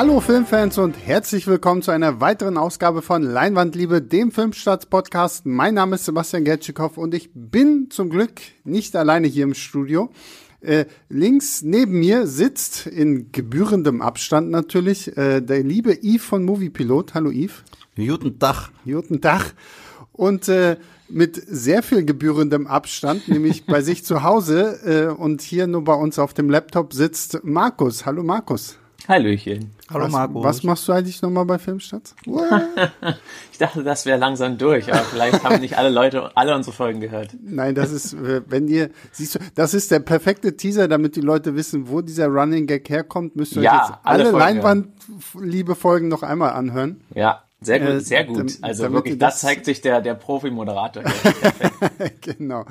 Hallo Filmfans und herzlich willkommen zu einer weiteren Ausgabe von Leinwandliebe, dem Filmstarts-Podcast. Mein Name ist Sebastian Gertschikow und ich bin zum Glück nicht alleine hier im Studio. Äh, links neben mir sitzt in gebührendem Abstand natürlich äh, der liebe Yves von Moviepilot. Hallo Yves. Guten Tag. Guten Tag. Und äh, mit sehr viel gebührendem Abstand, nämlich bei sich zu Hause äh, und hier nur bei uns auf dem Laptop sitzt Markus. Hallo Markus. Hallöchen. Hallo was, Markus. Was machst du eigentlich nochmal bei Filmstadt? ich dachte, das wäre langsam durch, aber vielleicht haben nicht alle Leute alle unsere Folgen gehört. Nein, das ist, äh, wenn ihr, siehst du, das ist der perfekte Teaser, damit die Leute wissen, wo dieser Running Gag herkommt, müsst ihr ja, euch jetzt alle, alle Leinwand-Liebe-Folgen noch einmal anhören. Ja, sehr gut, Äh, sehr gut. Also wirklich, das das- zeigt sich der, der Profi-Moderator genau.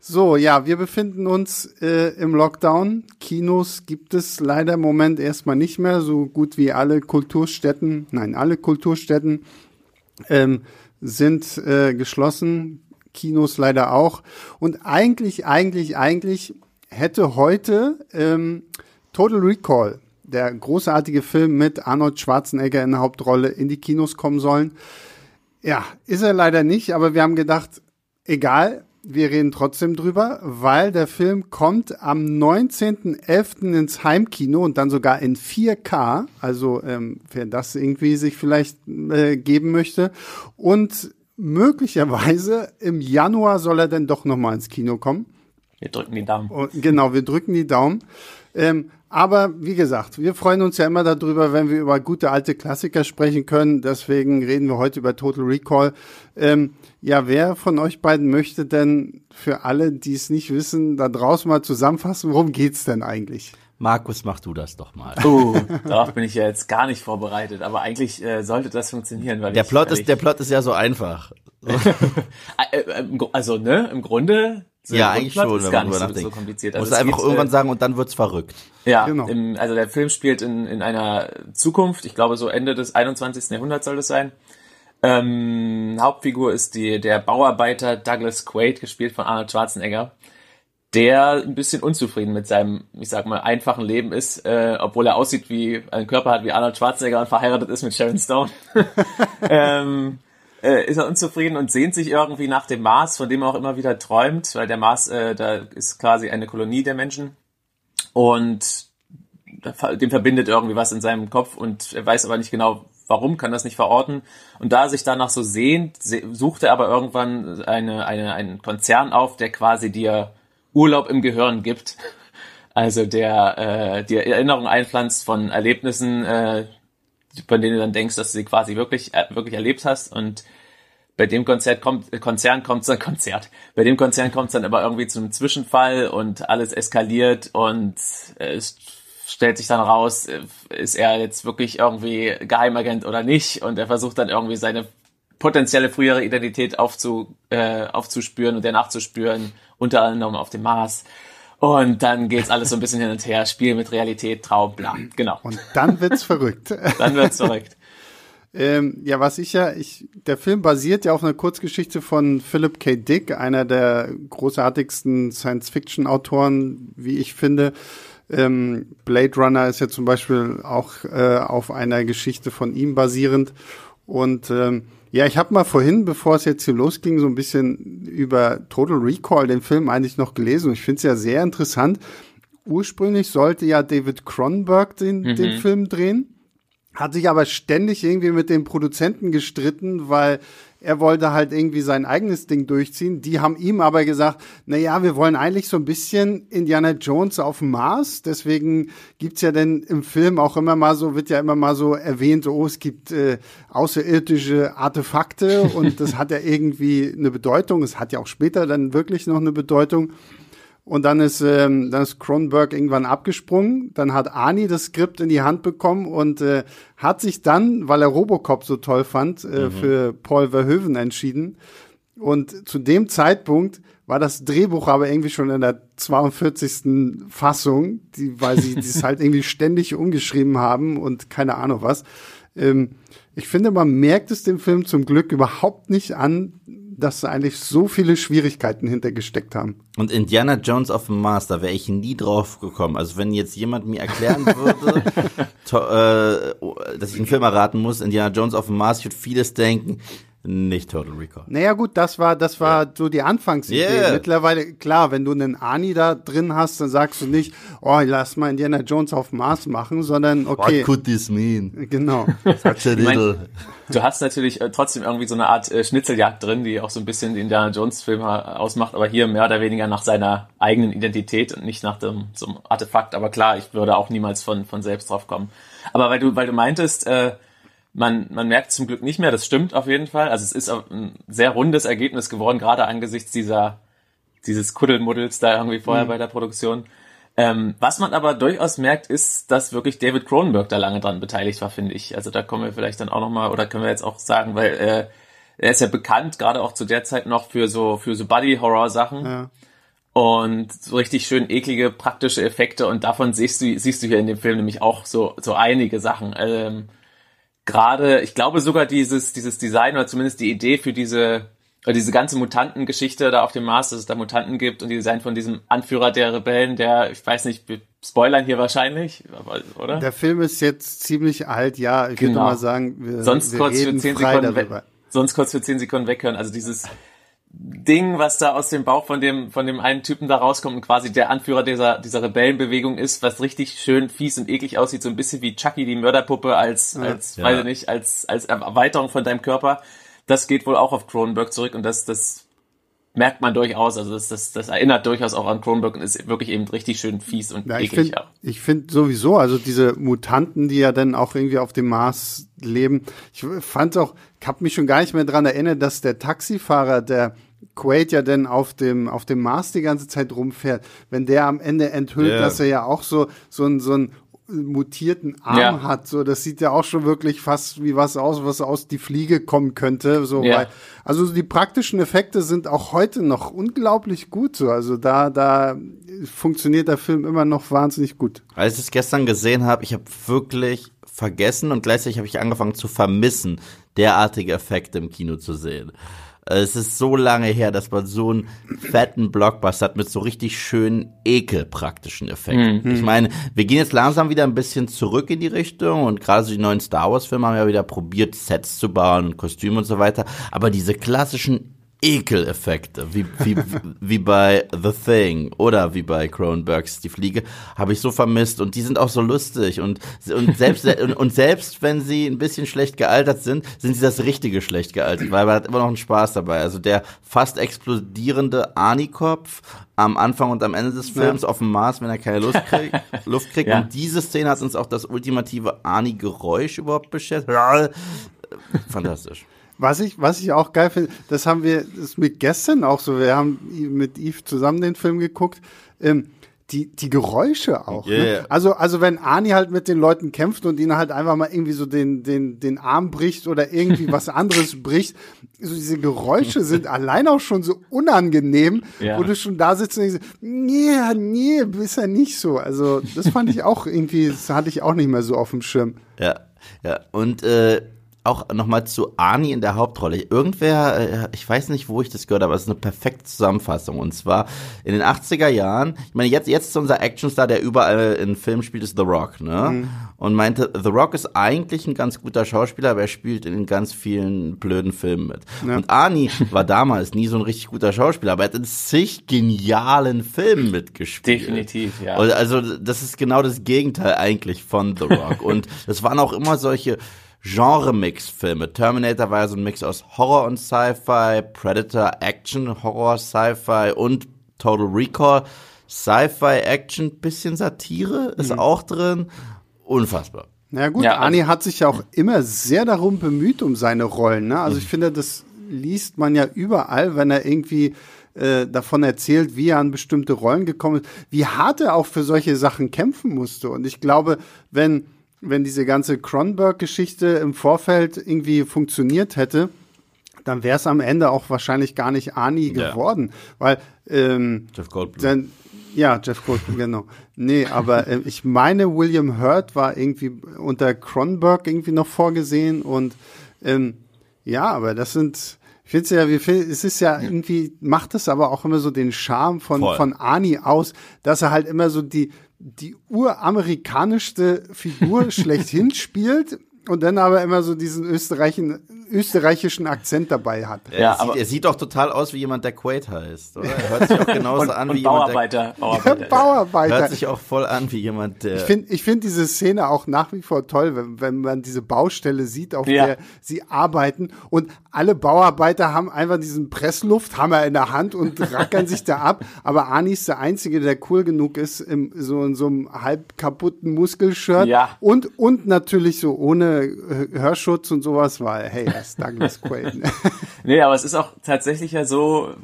So, ja, wir befinden uns äh, im Lockdown. Kinos gibt es leider im Moment erstmal nicht mehr, so gut wie alle Kulturstätten, nein, alle Kulturstätten ähm, sind äh, geschlossen, Kinos leider auch. Und eigentlich, eigentlich, eigentlich hätte heute ähm, Total Recall, der großartige Film mit Arnold Schwarzenegger in der Hauptrolle, in die Kinos kommen sollen. Ja, ist er leider nicht, aber wir haben gedacht, egal, wir reden trotzdem drüber, weil der Film kommt am 19.11. ins Heimkino und dann sogar in 4K. Also ähm, wer das irgendwie sich vielleicht äh, geben möchte. Und möglicherweise im Januar soll er dann doch nochmal ins Kino kommen. Wir drücken die Daumen. Und genau, wir drücken die Daumen. Ähm, aber wie gesagt, wir freuen uns ja immer darüber, wenn wir über gute alte Klassiker sprechen können. Deswegen reden wir heute über Total Recall. Ähm, ja, wer von euch beiden möchte denn für alle, die es nicht wissen, da draußen mal zusammenfassen, worum geht's denn eigentlich? Markus, mach du das doch mal. Uh, darauf bin ich ja jetzt gar nicht vorbereitet, aber eigentlich äh, sollte das funktionieren, weil Der ich, Plot weil ist, der Plot ist ja so einfach. Äh, äh, also ne, im Grunde so ja, eigentlich Grundplot schon, ist wenn gar man nicht drüber so, so nachdenkt. kompliziert. Muss Also es es einfach irgendwann äh, sagen und dann wird's verrückt. Ja, Genau. im, also der Film spielt in, in einer Zukunft, ich glaube so Ende des 21. Jahrhunderts soll das sein. Ähm, Hauptfigur ist die, der Bauarbeiter Douglas Quaid, gespielt von Arnold Schwarzenegger, der ein bisschen unzufrieden mit seinem, ich sag mal, einfachen Leben ist, äh, obwohl er aussieht wie, einen Körper hat wie Arnold Schwarzenegger und verheiratet ist mit Sharon Stone. ähm, äh, ist er unzufrieden und sehnt sich irgendwie nach dem Mars, von dem er auch immer wieder träumt, weil der Mars, äh, da ist quasi eine Kolonie der Menschen und dem verbindet irgendwie was in seinem Kopf und er weiß aber nicht genau, warum, kann das nicht verorten. Und da er sich danach so sehnt, se- sucht er aber irgendwann eine, eine, einen Konzern auf, der quasi dir Urlaub im Gehirn gibt. Also der äh, dir Erinnerung einpflanzt von Erlebnissen, äh, von denen du dann denkst, dass du sie quasi wirklich, äh, wirklich erlebt hast. Und bei dem Konzert kommt, äh, Konzern kommt dann Konzert. Bei dem Konzern kommt es dann aber irgendwie zu einem Zwischenfall und alles eskaliert und es stellt sich dann raus, äh, ist er jetzt wirklich irgendwie Geheimagent oder nicht und er versucht dann irgendwie seine potenzielle frühere Identität aufzu, äh, aufzuspüren und der nachzuspüren, unter anderem auf dem Mars. Und dann geht's alles so ein bisschen hin und her, Spiel mit Realität, Traum, bla, genau. Und dann wird's verrückt. Dann wird's verrückt. Ähm, ja, was ich ja, ich, der Film basiert ja auf einer Kurzgeschichte von Philip K. Dick, einer der großartigsten Science-Fiction-Autoren, wie ich finde. Ähm, Blade Runner ist ja zum Beispiel auch äh, auf einer Geschichte von ihm basierend. Und ähm, ja, ich habe mal vorhin, bevor es jetzt hier losging, so ein bisschen über Total Recall, den Film eigentlich noch gelesen. Und ich finde es ja sehr interessant. Ursprünglich sollte ja David Cronenberg den, den Film drehen hat sich aber ständig irgendwie mit den Produzenten gestritten, weil er wollte halt irgendwie sein eigenes Ding durchziehen. Die haben ihm aber gesagt, na ja, wir wollen eigentlich so ein bisschen Indiana Jones auf dem Mars. Deswegen gibt's ja denn im Film auch immer mal so, wird ja immer mal so erwähnt, oh, es gibt äh, außerirdische Artefakte und das hat ja irgendwie eine Bedeutung. Es hat ja auch später dann wirklich noch eine Bedeutung. Und dann ist, ähm, dann ist Cronenberg irgendwann abgesprungen. Dann hat Arnie das Skript in die Hand bekommen und äh, hat sich dann, weil er Robocop so toll fand, äh, für Paul Verhoeven entschieden. Und zu dem Zeitpunkt war das Drehbuch aber irgendwie schon in der 42. Fassung, die, weil sie das halt irgendwie ständig umgeschrieben haben und keine Ahnung was. Ähm, ich finde, man merkt es dem Film zum Glück überhaupt nicht an, dass da eigentlich so viele Schwierigkeiten hintergesteckt haben. Und Indiana Jones auf dem Mars, da wäre ich nie drauf gekommen. Also wenn jetzt jemand mir erklären würde, to, äh, dass ich einen Film erraten muss, Indiana Jones auf dem Mars, ich würde vieles denken, nicht Total Recall. Naja gut, das war, das war yeah. so die Anfangsidee. Yeah. Mittlerweile, klar, wenn du einen Ani da drin hast, dann sagst du nicht, oh, lass mal Indiana Jones auf Mars machen, sondern okay. What could this mean? Genau. Such a little. du hast natürlich äh, trotzdem irgendwie so eine Art äh, Schnitzeljagd drin, die auch so ein bisschen den Indiana Jones Film ausmacht, aber hier mehr oder weniger nach seiner eigenen Identität und nicht nach dem so einem Artefakt. Aber klar, ich würde auch niemals von, von selbst drauf kommen. Aber weil du, weil du meintest, äh, man, man merkt zum Glück nicht mehr, das stimmt auf jeden Fall. Also es ist ein sehr rundes Ergebnis geworden, gerade angesichts dieser, dieses Kuddelmuddels da irgendwie vorher mhm. bei der Produktion. Ähm, was man aber durchaus merkt, ist, dass wirklich David Cronenberg da lange dran beteiligt war, finde ich. Also da kommen wir vielleicht dann auch nochmal, oder können wir jetzt auch sagen, weil äh, er ist ja bekannt, gerade auch zu der Zeit noch für so, für so Buddy-Horror-Sachen. Ja. Und so richtig schön eklige praktische Effekte und davon siehst du, siehst du hier in dem Film nämlich auch so, so einige Sachen. Ähm, gerade, ich glaube sogar dieses, dieses Design oder zumindest die Idee für diese, oder diese ganze Mutantengeschichte da auf dem Mars, dass es da Mutanten gibt und die Design von diesem Anführer der Rebellen, der, ich weiß nicht, spoilern hier wahrscheinlich, oder? Der Film ist jetzt ziemlich alt, ja, ich genau. würde mal sagen, wir, sonst wir kurz für zehn Sekunden sonst kurz für zehn Sekunden weghören. Also dieses Ding, was da aus dem Bauch von dem, von dem einen Typen da rauskommt und quasi der Anführer dieser, dieser Rebellenbewegung ist, was richtig schön fies und eklig aussieht, so ein bisschen wie Chucky, die Mörderpuppe als, ja. als, ja. weiß ich nicht, als, als Erweiterung von deinem Körper. Das geht wohl auch auf Cronenberg zurück und das, das merkt man durchaus, also das, das, das erinnert durchaus auch an Cronenberg und ist wirklich eben richtig schön fies und ja, eklig. Ich finde ich find sowieso, also diese Mutanten, die ja dann auch irgendwie auf dem Mars leben, ich fand auch, ich habe mich schon gar nicht mehr dran erinnert, dass der Taxifahrer, der Quaid ja denn auf dem, auf dem Mars die ganze Zeit rumfährt, wenn der am Ende enthüllt, yeah. dass er ja auch so, so ein, so ein mutierten Arm ja. hat, so, das sieht ja auch schon wirklich fast wie was aus, was aus die Fliege kommen könnte, so, ja. weil, also die praktischen Effekte sind auch heute noch unglaublich gut, so, also da, da funktioniert der Film immer noch wahnsinnig gut. Als ich es gestern gesehen habe, ich habe wirklich vergessen und gleichzeitig habe ich angefangen zu vermissen, derartige Effekte im Kino zu sehen. Es ist so lange her, dass man so einen fetten Blockbuster hat mit so richtig schönen ekelpraktischen Effekten. Mhm. Ich meine, wir gehen jetzt langsam wieder ein bisschen zurück in die Richtung und gerade so die neuen Star Wars Filme haben ja wieder probiert, Sets zu bauen, Kostüme und so weiter. Aber diese klassischen Ekeleffekte, wie, wie, wie bei The Thing oder wie bei Cronenbergs Die Fliege, habe ich so vermisst und die sind auch so lustig und, und, selbst, und, und, selbst wenn sie ein bisschen schlecht gealtert sind, sind sie das richtige schlecht gealtert, weil man hat immer noch einen Spaß dabei. Also der fast explodierende Ani-Kopf am Anfang und am Ende des Films ja. auf dem Mars, wenn er keine Luft kriegt, Luft kriegt. Ja. und diese Szene hat uns auch das ultimative Ani-Geräusch überhaupt beschäftigt. Fantastisch. Was ich, was ich auch geil finde, das haben wir, das ist mit gestern auch so, wir haben mit Yves zusammen den Film geguckt, ähm, die, die Geräusche auch. Yeah. Ne? Also, also wenn Ani halt mit den Leuten kämpft und ihnen halt einfach mal irgendwie so den, den, den Arm bricht oder irgendwie was anderes bricht, so diese Geräusche sind allein auch schon so unangenehm, ja. wo du schon da sitzt und denkst, nee, nee, ist ja nicht so. Also, das fand ich auch irgendwie, das hatte ich auch nicht mehr so auf dem Schirm. Ja, ja. Und äh, auch nochmal zu Ani in der Hauptrolle. Irgendwer, äh, ich weiß nicht, wo ich das gehört habe, aber es ist eine perfekte Zusammenfassung. Und zwar in den 80er Jahren, ich meine, jetzt, jetzt ist unser Actionstar, der überall in Filmen spielt, ist The Rock, ne? Mhm. Und meinte, The Rock ist eigentlich ein ganz guter Schauspieler, aber er spielt in ganz vielen blöden Filmen mit. Ja. Und Ani war damals nie so ein richtig guter Schauspieler, aber er hat in zig genialen Filmen mitgespielt. Definitiv, ja. Also, das ist genau das Gegenteil eigentlich von The Rock. Und das waren auch immer solche Genre-Mix-Filme. Terminator war ja so ein Mix aus Horror und Sci-Fi, Predator Action, Horror, Sci-Fi und Total Recall. Sci-Fi, Action, bisschen Satire ist mhm. auch drin. Unfassbar. Na ja, gut, ja, Ani hat sich ja auch immer sehr darum bemüht um seine Rollen. Ne? Also mhm. ich finde, das liest man ja überall, wenn er irgendwie äh, davon erzählt, wie er an bestimmte Rollen gekommen ist, wie hart er auch für solche Sachen kämpfen musste. Und ich glaube, wenn wenn diese ganze Cronberg-Geschichte im Vorfeld irgendwie funktioniert hätte, dann wäre es am Ende auch wahrscheinlich gar nicht Ani ja. geworden, weil ähm, Jeff Goldblum. Dann, ja, Jeff Goldblum, genau. Nee, aber äh, ich meine, William Hurt war irgendwie unter Cronberg irgendwie noch vorgesehen und ähm, ja, aber das sind Ich finde ja, wie viel, es ist ja irgendwie, macht es aber auch immer so den Charme von, Voll. von Ani aus, dass er halt immer so die, die uramerikanischste Figur schlechthin spielt und dann aber immer so diesen österreichischen, österreichischen Akzent dabei hat. Er, Ja, sieht, aber- er sieht doch total aus wie jemand, der Quaid heißt, oder? Er hört sich auch genauso Und, an und wie jemand, der, Bauarbeiter. Bauarbeiter. Bauarbeiter. hört sich auch voll an wie jemand, der Ich finde ich find diese Szene auch nach wie vor toll, wenn, wenn man diese Baustelle sieht, auf Ja. der sie arbeiten und alle Bauarbeiter haben einfach diesen Presslufthammer in der Hand und rackern sich da ab. Aber Ani ist der Einzige, der cool genug ist, im, so in so einem halb kaputten Muskelshirt Ja. und, und natürlich so ohne Hörschutz und sowas, weil, hey, das Douglas Quaid. Nee, aber es ist auch tatsächlich ja so,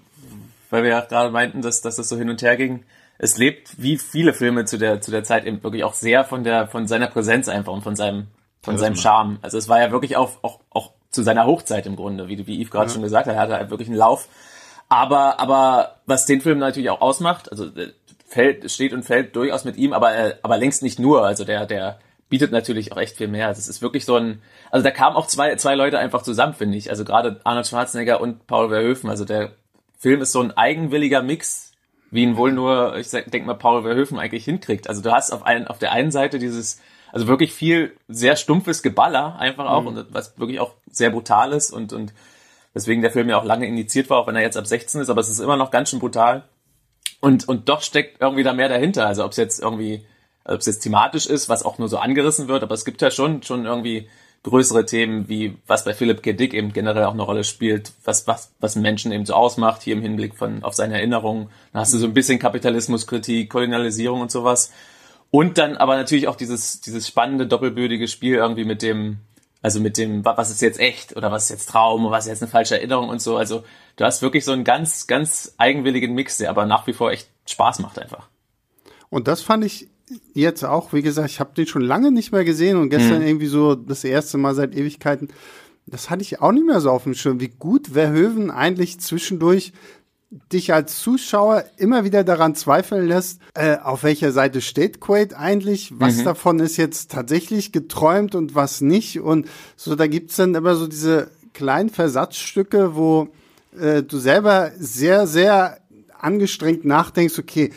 weil wir ja gerade meinten, dass, dass das so hin und her ging. Es lebt wie viele Filme zu der, zu der Zeit eben wirklich auch sehr von der, von seiner Präsenz einfach und von seinem, von seinem Charme. Also es war ja wirklich auch, auch, auch zu seiner Hochzeit im Grunde, wie, wie Yves gerade schon gesagt hat. Er hatte halt wirklich einen Lauf. Aber, aber was den Film natürlich auch ausmacht, also äh, fällt, steht und fällt durchaus mit ihm, aber, äh, aber längst nicht nur. Also der, der bietet natürlich auch echt viel mehr. Also es ist wirklich so ein, also da kamen auch zwei, zwei Leute einfach zusammen, finde ich. Also gerade Arnold Schwarzenegger und Paul Verhoeven. Also der Film ist so ein eigenwilliger Mix, wie ihn wohl nur, ich denke mal, Paul Verhoeven eigentlich hinkriegt. Also du hast auf, ein, auf der einen Seite dieses, also wirklich viel sehr stumpfes Geballer einfach auch und was wirklich auch sehr brutal ist und, und weswegen der Film ja auch lange indiziert war, auch wenn er jetzt ab 16 ist, aber es ist immer noch ganz schön brutal. Und, und doch steckt irgendwie da mehr dahinter. Also ob es jetzt irgendwie, ob es jetzt thematisch ist, was auch nur so angerissen wird, aber es gibt ja schon, schon irgendwie größere Themen, wie was bei Philip K. Dick eben generell auch eine Rolle spielt, was, was, was Menschen eben so ausmacht, hier im Hinblick von, auf seine Erinnerungen. Dann hast du so ein bisschen Kapitalismuskritik, Kolonialisierung und sowas. Und dann aber natürlich auch dieses, dieses spannende, doppelbödige Spiel irgendwie mit dem, also mit dem, wa- was ist jetzt echt oder was ist jetzt Traum und was ist jetzt eine falsche Erinnerung und so. Also du hast wirklich so einen ganz, ganz eigenwilligen Mix, der aber nach wie vor echt Spaß macht einfach. Und das fand ich jetzt auch, wie gesagt, ich habe den schon lange nicht mehr gesehen und gestern irgendwie so das erste Mal seit Ewigkeiten. Das hatte ich auch nicht mehr so auf dem Schirm, wie gut Verhoeven eigentlich zwischendurch dich als Zuschauer immer wieder daran zweifeln lässt, äh, auf welcher Seite steht Quaid eigentlich, was davon ist jetzt tatsächlich geträumt und was nicht. Und so, da gibt's dann immer so diese kleinen Versatzstücke, wo äh, du selber sehr, sehr angestrengt nachdenkst, okay,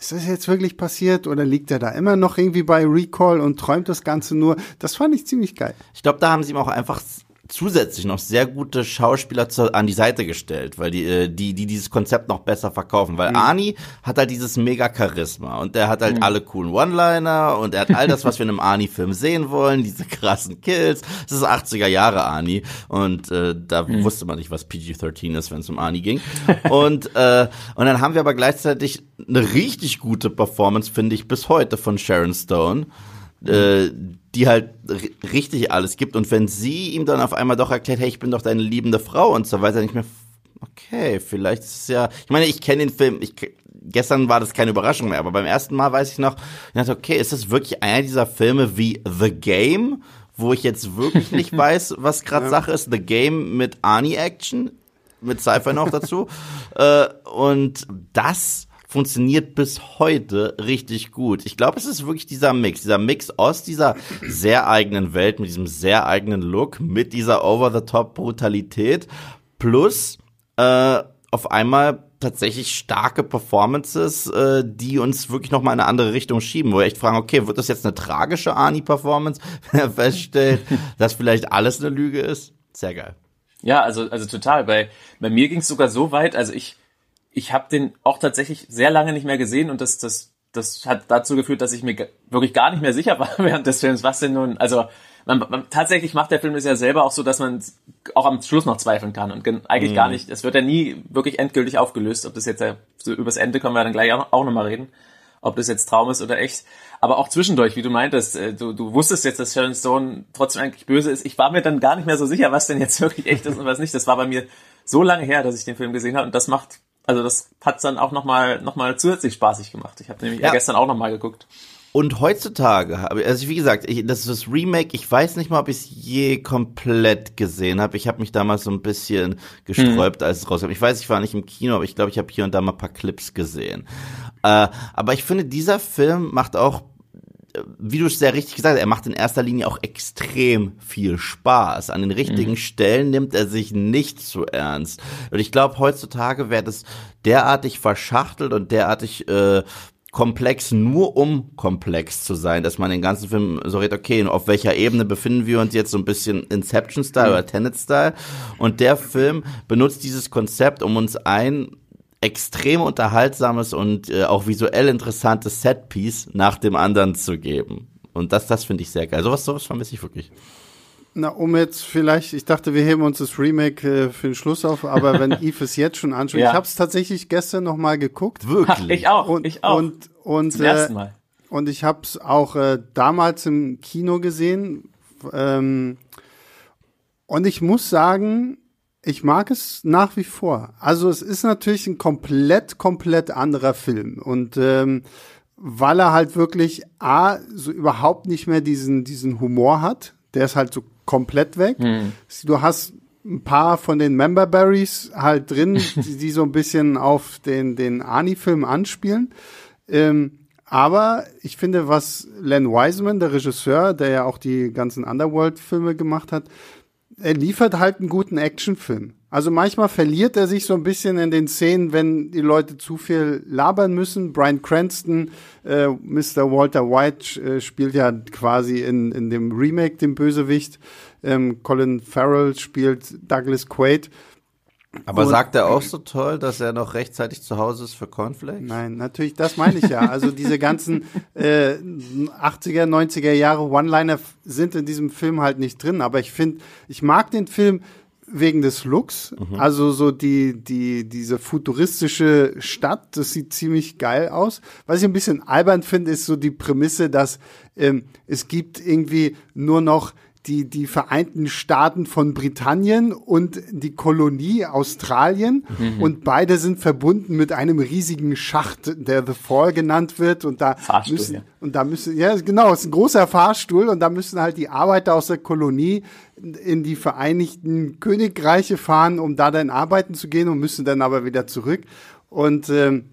ist das jetzt wirklich passiert oder liegt er da immer noch irgendwie bei Recall und träumt das Ganze nur? Das fand ich ziemlich geil. Ich glaube, da haben sie ihm auch einfach zusätzlich noch sehr gute Schauspieler zu, an die Seite gestellt, weil die, äh, die, die dieses Konzept noch besser verkaufen. Weil Arnie hat halt dieses mega Charisma und der hat halt alle coolen One-Liner und er hat all das, was wir in einem Arnie-Film sehen wollen, diese krassen Kills. Das ist 80er Jahre Arnie und äh, da wusste man nicht, was PG-13 ist, wenn es um Arnie ging. Und, äh, und dann haben wir aber gleichzeitig eine richtig gute Performance, finde ich, bis heute von Sharon Stone äh, die halt richtig alles gibt. Und wenn sie ihm dann auf einmal doch erklärt, hey, ich bin doch deine liebende Frau und so weiter, nicht mehr, okay, vielleicht ist es ja, ich meine, ich kenne den Film, ich, gestern war das keine Überraschung mehr, aber beim ersten Mal weiß ich noch, ich dachte, okay, ist das wirklich einer dieser Filme wie The Game, wo ich jetzt wirklich nicht weiß, was gerade Sache ist, The Game mit Arnie-Action, mit Sci-Fi noch dazu, äh, und das funktioniert bis heute richtig gut. Ich glaube, es ist wirklich dieser Mix, dieser Mix aus dieser sehr eigenen Welt, mit diesem sehr eigenen Look, mit dieser Over-the-Top-Brutalität, plus äh, auf einmal tatsächlich starke Performances, äh, die uns wirklich noch mal in eine andere Richtung schieben, wo wir echt fragen, okay, wird das jetzt eine tragische Arnie-Performance, wenn er feststellt, dass vielleicht alles eine Lüge ist? Sehr geil. Ja, also, also total. Bei, bei mir ging es sogar so weit, also ich, ich habe den auch tatsächlich sehr lange nicht mehr gesehen und das, das, das hat dazu geführt, dass ich mir wirklich gar nicht mehr sicher war während des Films, was denn nun, also man, man, tatsächlich macht der Film es ja selber auch so, dass man auch am Schluss noch zweifeln kann und gen- eigentlich gar nicht, es wird ja nie wirklich endgültig aufgelöst, ob das jetzt, ja- so übers Ende können wir dann gleich auch, auch nochmal reden, ob das jetzt Traum ist oder echt, aber auch zwischendurch, wie du meintest, äh, du, du wusstest jetzt, dass Sharon Stone trotzdem eigentlich böse ist, ich war mir dann gar nicht mehr so sicher, was denn jetzt wirklich echt ist und was nicht, das war bei mir so lange her, dass ich den Film gesehen habe und das macht also das hat's dann auch nochmal noch mal zusätzlich spaßig gemacht. Ich habe nämlich Ja. gestern auch nochmal geguckt. Und heutzutage, habe- also wie gesagt, ich, das ist das Remake, ich weiß nicht mal, ob ich es je komplett gesehen habe. Ich habe mich damals so ein bisschen gesträubt, als es rauskam. Ich weiß, ich war nicht im Kino, aber ich glaube, ich habe hier und da mal ein paar Clips gesehen. Äh, aber ich finde, dieser Film macht auch wie du es sehr richtig gesagt hast, er macht in erster Linie auch extrem viel Spaß. An den richtigen mhm. Stellen nimmt er sich nicht zu ernst. Und ich glaube, heutzutage wäre das derartig verschachtelt und derartig äh, komplex, nur um komplex zu sein, dass man den ganzen Film so redet, okay, auf welcher Ebene befinden wir uns jetzt so ein bisschen Inception-Style mhm. oder Tenet-Style. Und der Film benutzt dieses Konzept, um uns ein extrem unterhaltsames und äh, auch visuell interessantes Setpiece nach dem anderen zu geben. Und das, das finde ich sehr geil. Sowas, sowas vermisse ich wirklich. Na, um jetzt vielleicht, ich dachte, wir heben uns das Remake äh, für den Schluss auf, aber wenn Eve es jetzt schon anschaut, ja. ich habe es tatsächlich gestern noch mal geguckt. Wirklich? ich auch, und, ich auch. Und, und, Zum äh, ersten Mal. Und ich habe es auch äh, damals im Kino gesehen. Ähm, und ich muss sagen, ich mag es nach wie vor. Also es ist natürlich ein komplett, komplett anderer Film. Und ähm, weil er halt wirklich A, so überhaupt nicht mehr diesen, diesen Humor hat, der ist halt so komplett weg. Hm. Du hast ein paar von den Member Berries halt drin, die, die so ein bisschen auf den, den Ani-Film anspielen. Ähm, aber ich finde, was Len Wiseman, der Regisseur, der ja auch die ganzen Underworld-Filme gemacht hat, er liefert halt einen guten Actionfilm. Also manchmal verliert er sich so ein bisschen in den Szenen, wenn die Leute zu viel labern müssen. Brian Cranston, äh, Mr. Walter White, äh, spielt ja quasi in, in dem Remake den Bösewicht. Ähm, Colin Farrell spielt Douglas Quaid. Aber und, sagt er auch so toll, dass er noch rechtzeitig zu Hause ist für Cornflakes? Nein, natürlich, das meine ich ja. Also diese ganzen äh, 80er, 90er Jahre One-Liner sind in diesem Film halt nicht drin. Aber ich finde, ich mag den Film wegen des Looks. Mhm. Also so die, die, diese futuristische Stadt, das sieht ziemlich geil aus. Was ich ein bisschen albern finde, ist so die Prämisse, dass ähm, es gibt irgendwie nur noch die, die Vereinten Staaten von Britannien und die Kolonie Australien. Mhm. Und beide sind verbunden mit einem riesigen Schacht, der The Fall genannt wird. Und da Fahrstuhl, müssen, ja. und da müssen, ja, genau, es ist ein großer Fahrstuhl und da müssen halt die Arbeiter aus der Kolonie in die Vereinigten Königreiche fahren, um da dann arbeiten zu gehen und müssen dann aber wieder zurück. Und ähm,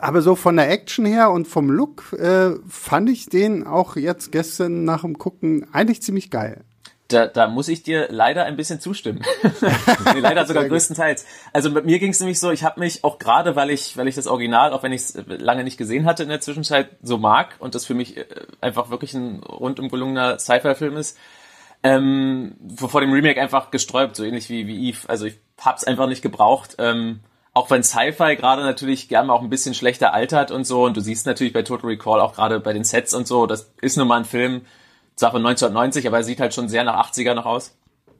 aber so von der Action her und vom Look äh, fand ich den auch jetzt gestern nach dem Gucken eigentlich ziemlich geil. Da, da muss ich dir leider ein bisschen zustimmen. leider sogar größtenteils. Also mit mir ging es nämlich so, ich habe mich auch gerade, weil ich, weil ich das Original, auch wenn ich es lange nicht gesehen hatte in der Zwischenzeit, so mag und das für mich äh, einfach wirklich ein rundum gelungener Sci-Fi-Film ist, ähm, vor dem Remake einfach gesträubt, so ähnlich wie, wie Eve. Also ich hab's einfach nicht gebraucht. Ähm, auch wenn Sci-Fi gerade natürlich gerne auch ein bisschen schlechter altert und so, und du siehst natürlich bei Total Recall auch gerade bei den Sets und so, das ist nun mal ein Film, zwar von 1990, aber er sieht halt schon sehr nach 80er noch aus.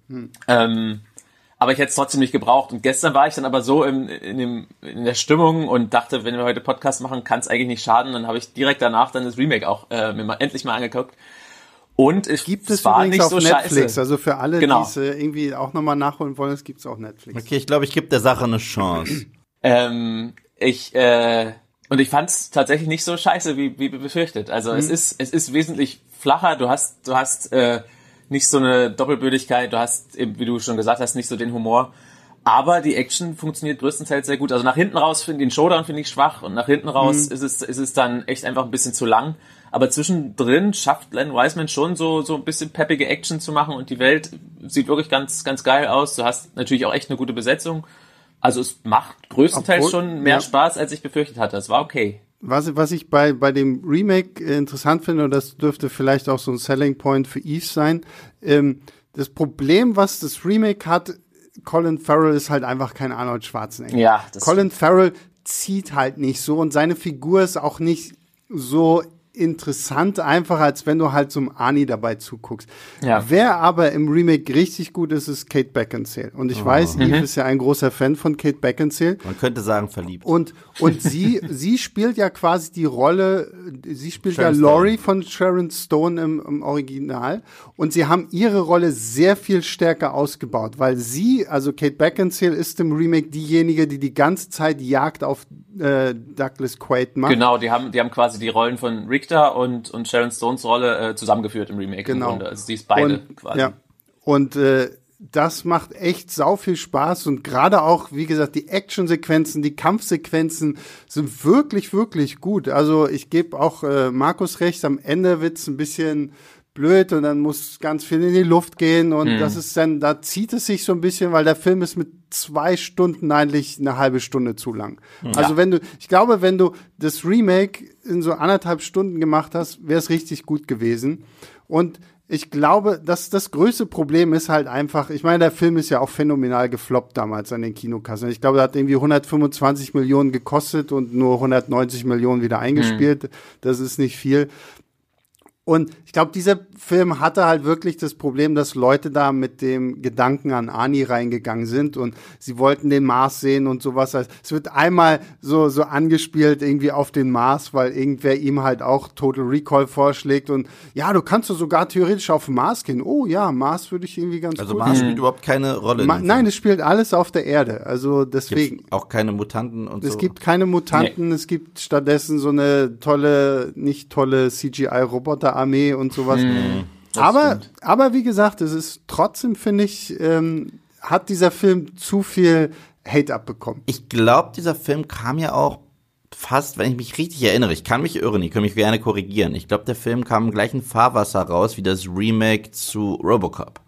Hm. Ähm, aber ich hätte es trotzdem nicht gebraucht. Und gestern war ich dann aber so in, in, dem, in der Stimmung und dachte, wenn wir heute Podcast machen, kann es eigentlich nicht schaden. Dann habe ich direkt danach dann das Remake auch äh, mir mal, endlich mal angeguckt. Und es gibt es war nicht auf so Netflix. Scheiße. Also für alle, genau. die es äh, irgendwie auch nochmal nachholen wollen, es gibt es auch Netflix. Okay, ich glaube, ich gebe der Sache eine Chance. ähm, ich äh, und ich fand es tatsächlich nicht so scheiße wie, wie befürchtet. Also mhm. es ist es ist wesentlich flacher. Du hast du hast äh, nicht so eine Doppelbödigkeit. Du hast eben, wie du schon gesagt hast, nicht so den Humor. Aber die Action funktioniert größtenteils sehr gut. Also nach hinten raus finde ich den Showdown finde ich schwach und nach hinten raus mhm. ist es ist es dann echt einfach ein bisschen zu lang. Aber zwischendrin schafft Len Wiseman schon so, so ein bisschen peppige Action zu machen und die Welt sieht wirklich ganz, ganz geil aus. Du hast natürlich auch echt eine gute Besetzung. Also es macht größtenteils Obwohl, schon mehr ja. Spaß, als ich befürchtet hatte. Es war okay. Was, was ich bei, bei dem Remake interessant finde, und das dürfte vielleicht auch so ein Selling Point für Eve sein, ähm, das Problem, was das Remake hat, Colin Farrell ist halt einfach kein Arnold Schwarzenegger. Ja, Colin Farrell zieht halt nicht so und seine Figur ist auch nicht so interessant einfach, als wenn du halt zum Ani dabei zuguckst. Ja. Wer aber im Remake richtig gut ist, ist Kate Beckinsale. Und ich oh. weiß, mhm. Eve ist ja ein großer Fan von Kate Beckinsale. Man könnte sagen verliebt. Und, und sie, sie spielt ja quasi die Rolle, sie spielt Sharon ja Laurie von Sharon Stone im, im Original. Und sie haben ihre Rolle sehr viel stärker ausgebaut, weil sie, also Kate Beckinsale ist im Remake diejenige, die die ganze Zeit Jagd auf äh, Douglas Quaid macht. Genau, die haben, die haben quasi die Rollen von Richter und, und Sharon Stones Rolle äh, zusammengeführt im Remake genau. im. Also sie ist beide und, quasi. Ja. Und äh, das macht echt sau viel Spaß und gerade auch, wie gesagt, die Actionsequenzen, die Kampfsequenzen sind wirklich, wirklich gut. Also ich gebe auch äh, Markus recht, am Ende wird's ein bisschen blöd und dann muss ganz viel in die Luft gehen und mhm. das ist dann, da zieht es sich so ein bisschen, weil der Film ist mit zwei Stunden eigentlich eine halbe Stunde zu lang. Ja. Also wenn du, ich glaube, wenn du das Remake in so anderthalb Stunden gemacht hast, wäre es richtig gut gewesen. Und ich glaube, dass das größte Problem ist halt einfach, ich meine, der Film ist ja auch phänomenal gefloppt damals an den Kinokassen. Ich glaube, er hat irgendwie 125 Millionen gekostet und nur 190 Millionen wieder eingespielt. Mhm. Das ist nicht viel. Und ich glaube, dieser Film hatte halt wirklich das Problem, dass Leute da mit dem Gedanken an Ani reingegangen sind und sie wollten den Mars sehen und sowas. Also, es wird einmal so, so angespielt irgendwie auf den Mars, weil irgendwer ihm halt auch Total Recall vorschlägt und ja, du kannst du sogar theoretisch auf den Mars gehen. Oh ja, Mars würde ich irgendwie ganz Also Mars spielt überhaupt keine Rolle. Ma nein, es spielt alles auf der Erde. Also deswegen. Gibt's auch keine Mutanten und es so. Es gibt keine Mutanten, nee. es gibt stattdessen so eine tolle, nicht tolle CGI-Roboter Armee und sowas. Mhm, aber, aber wie gesagt, es ist trotzdem, finde ich, ähm, hat dieser Film zu viel Hate abbekommen. Ich glaube, dieser Film kam ja auch fast, wenn ich mich richtig erinnere, ich kann mich irren, ich kann mich gerne korrigieren. Ich glaube, der Film kam im gleichen Fahrwasser raus wie das Remake zu Robocop.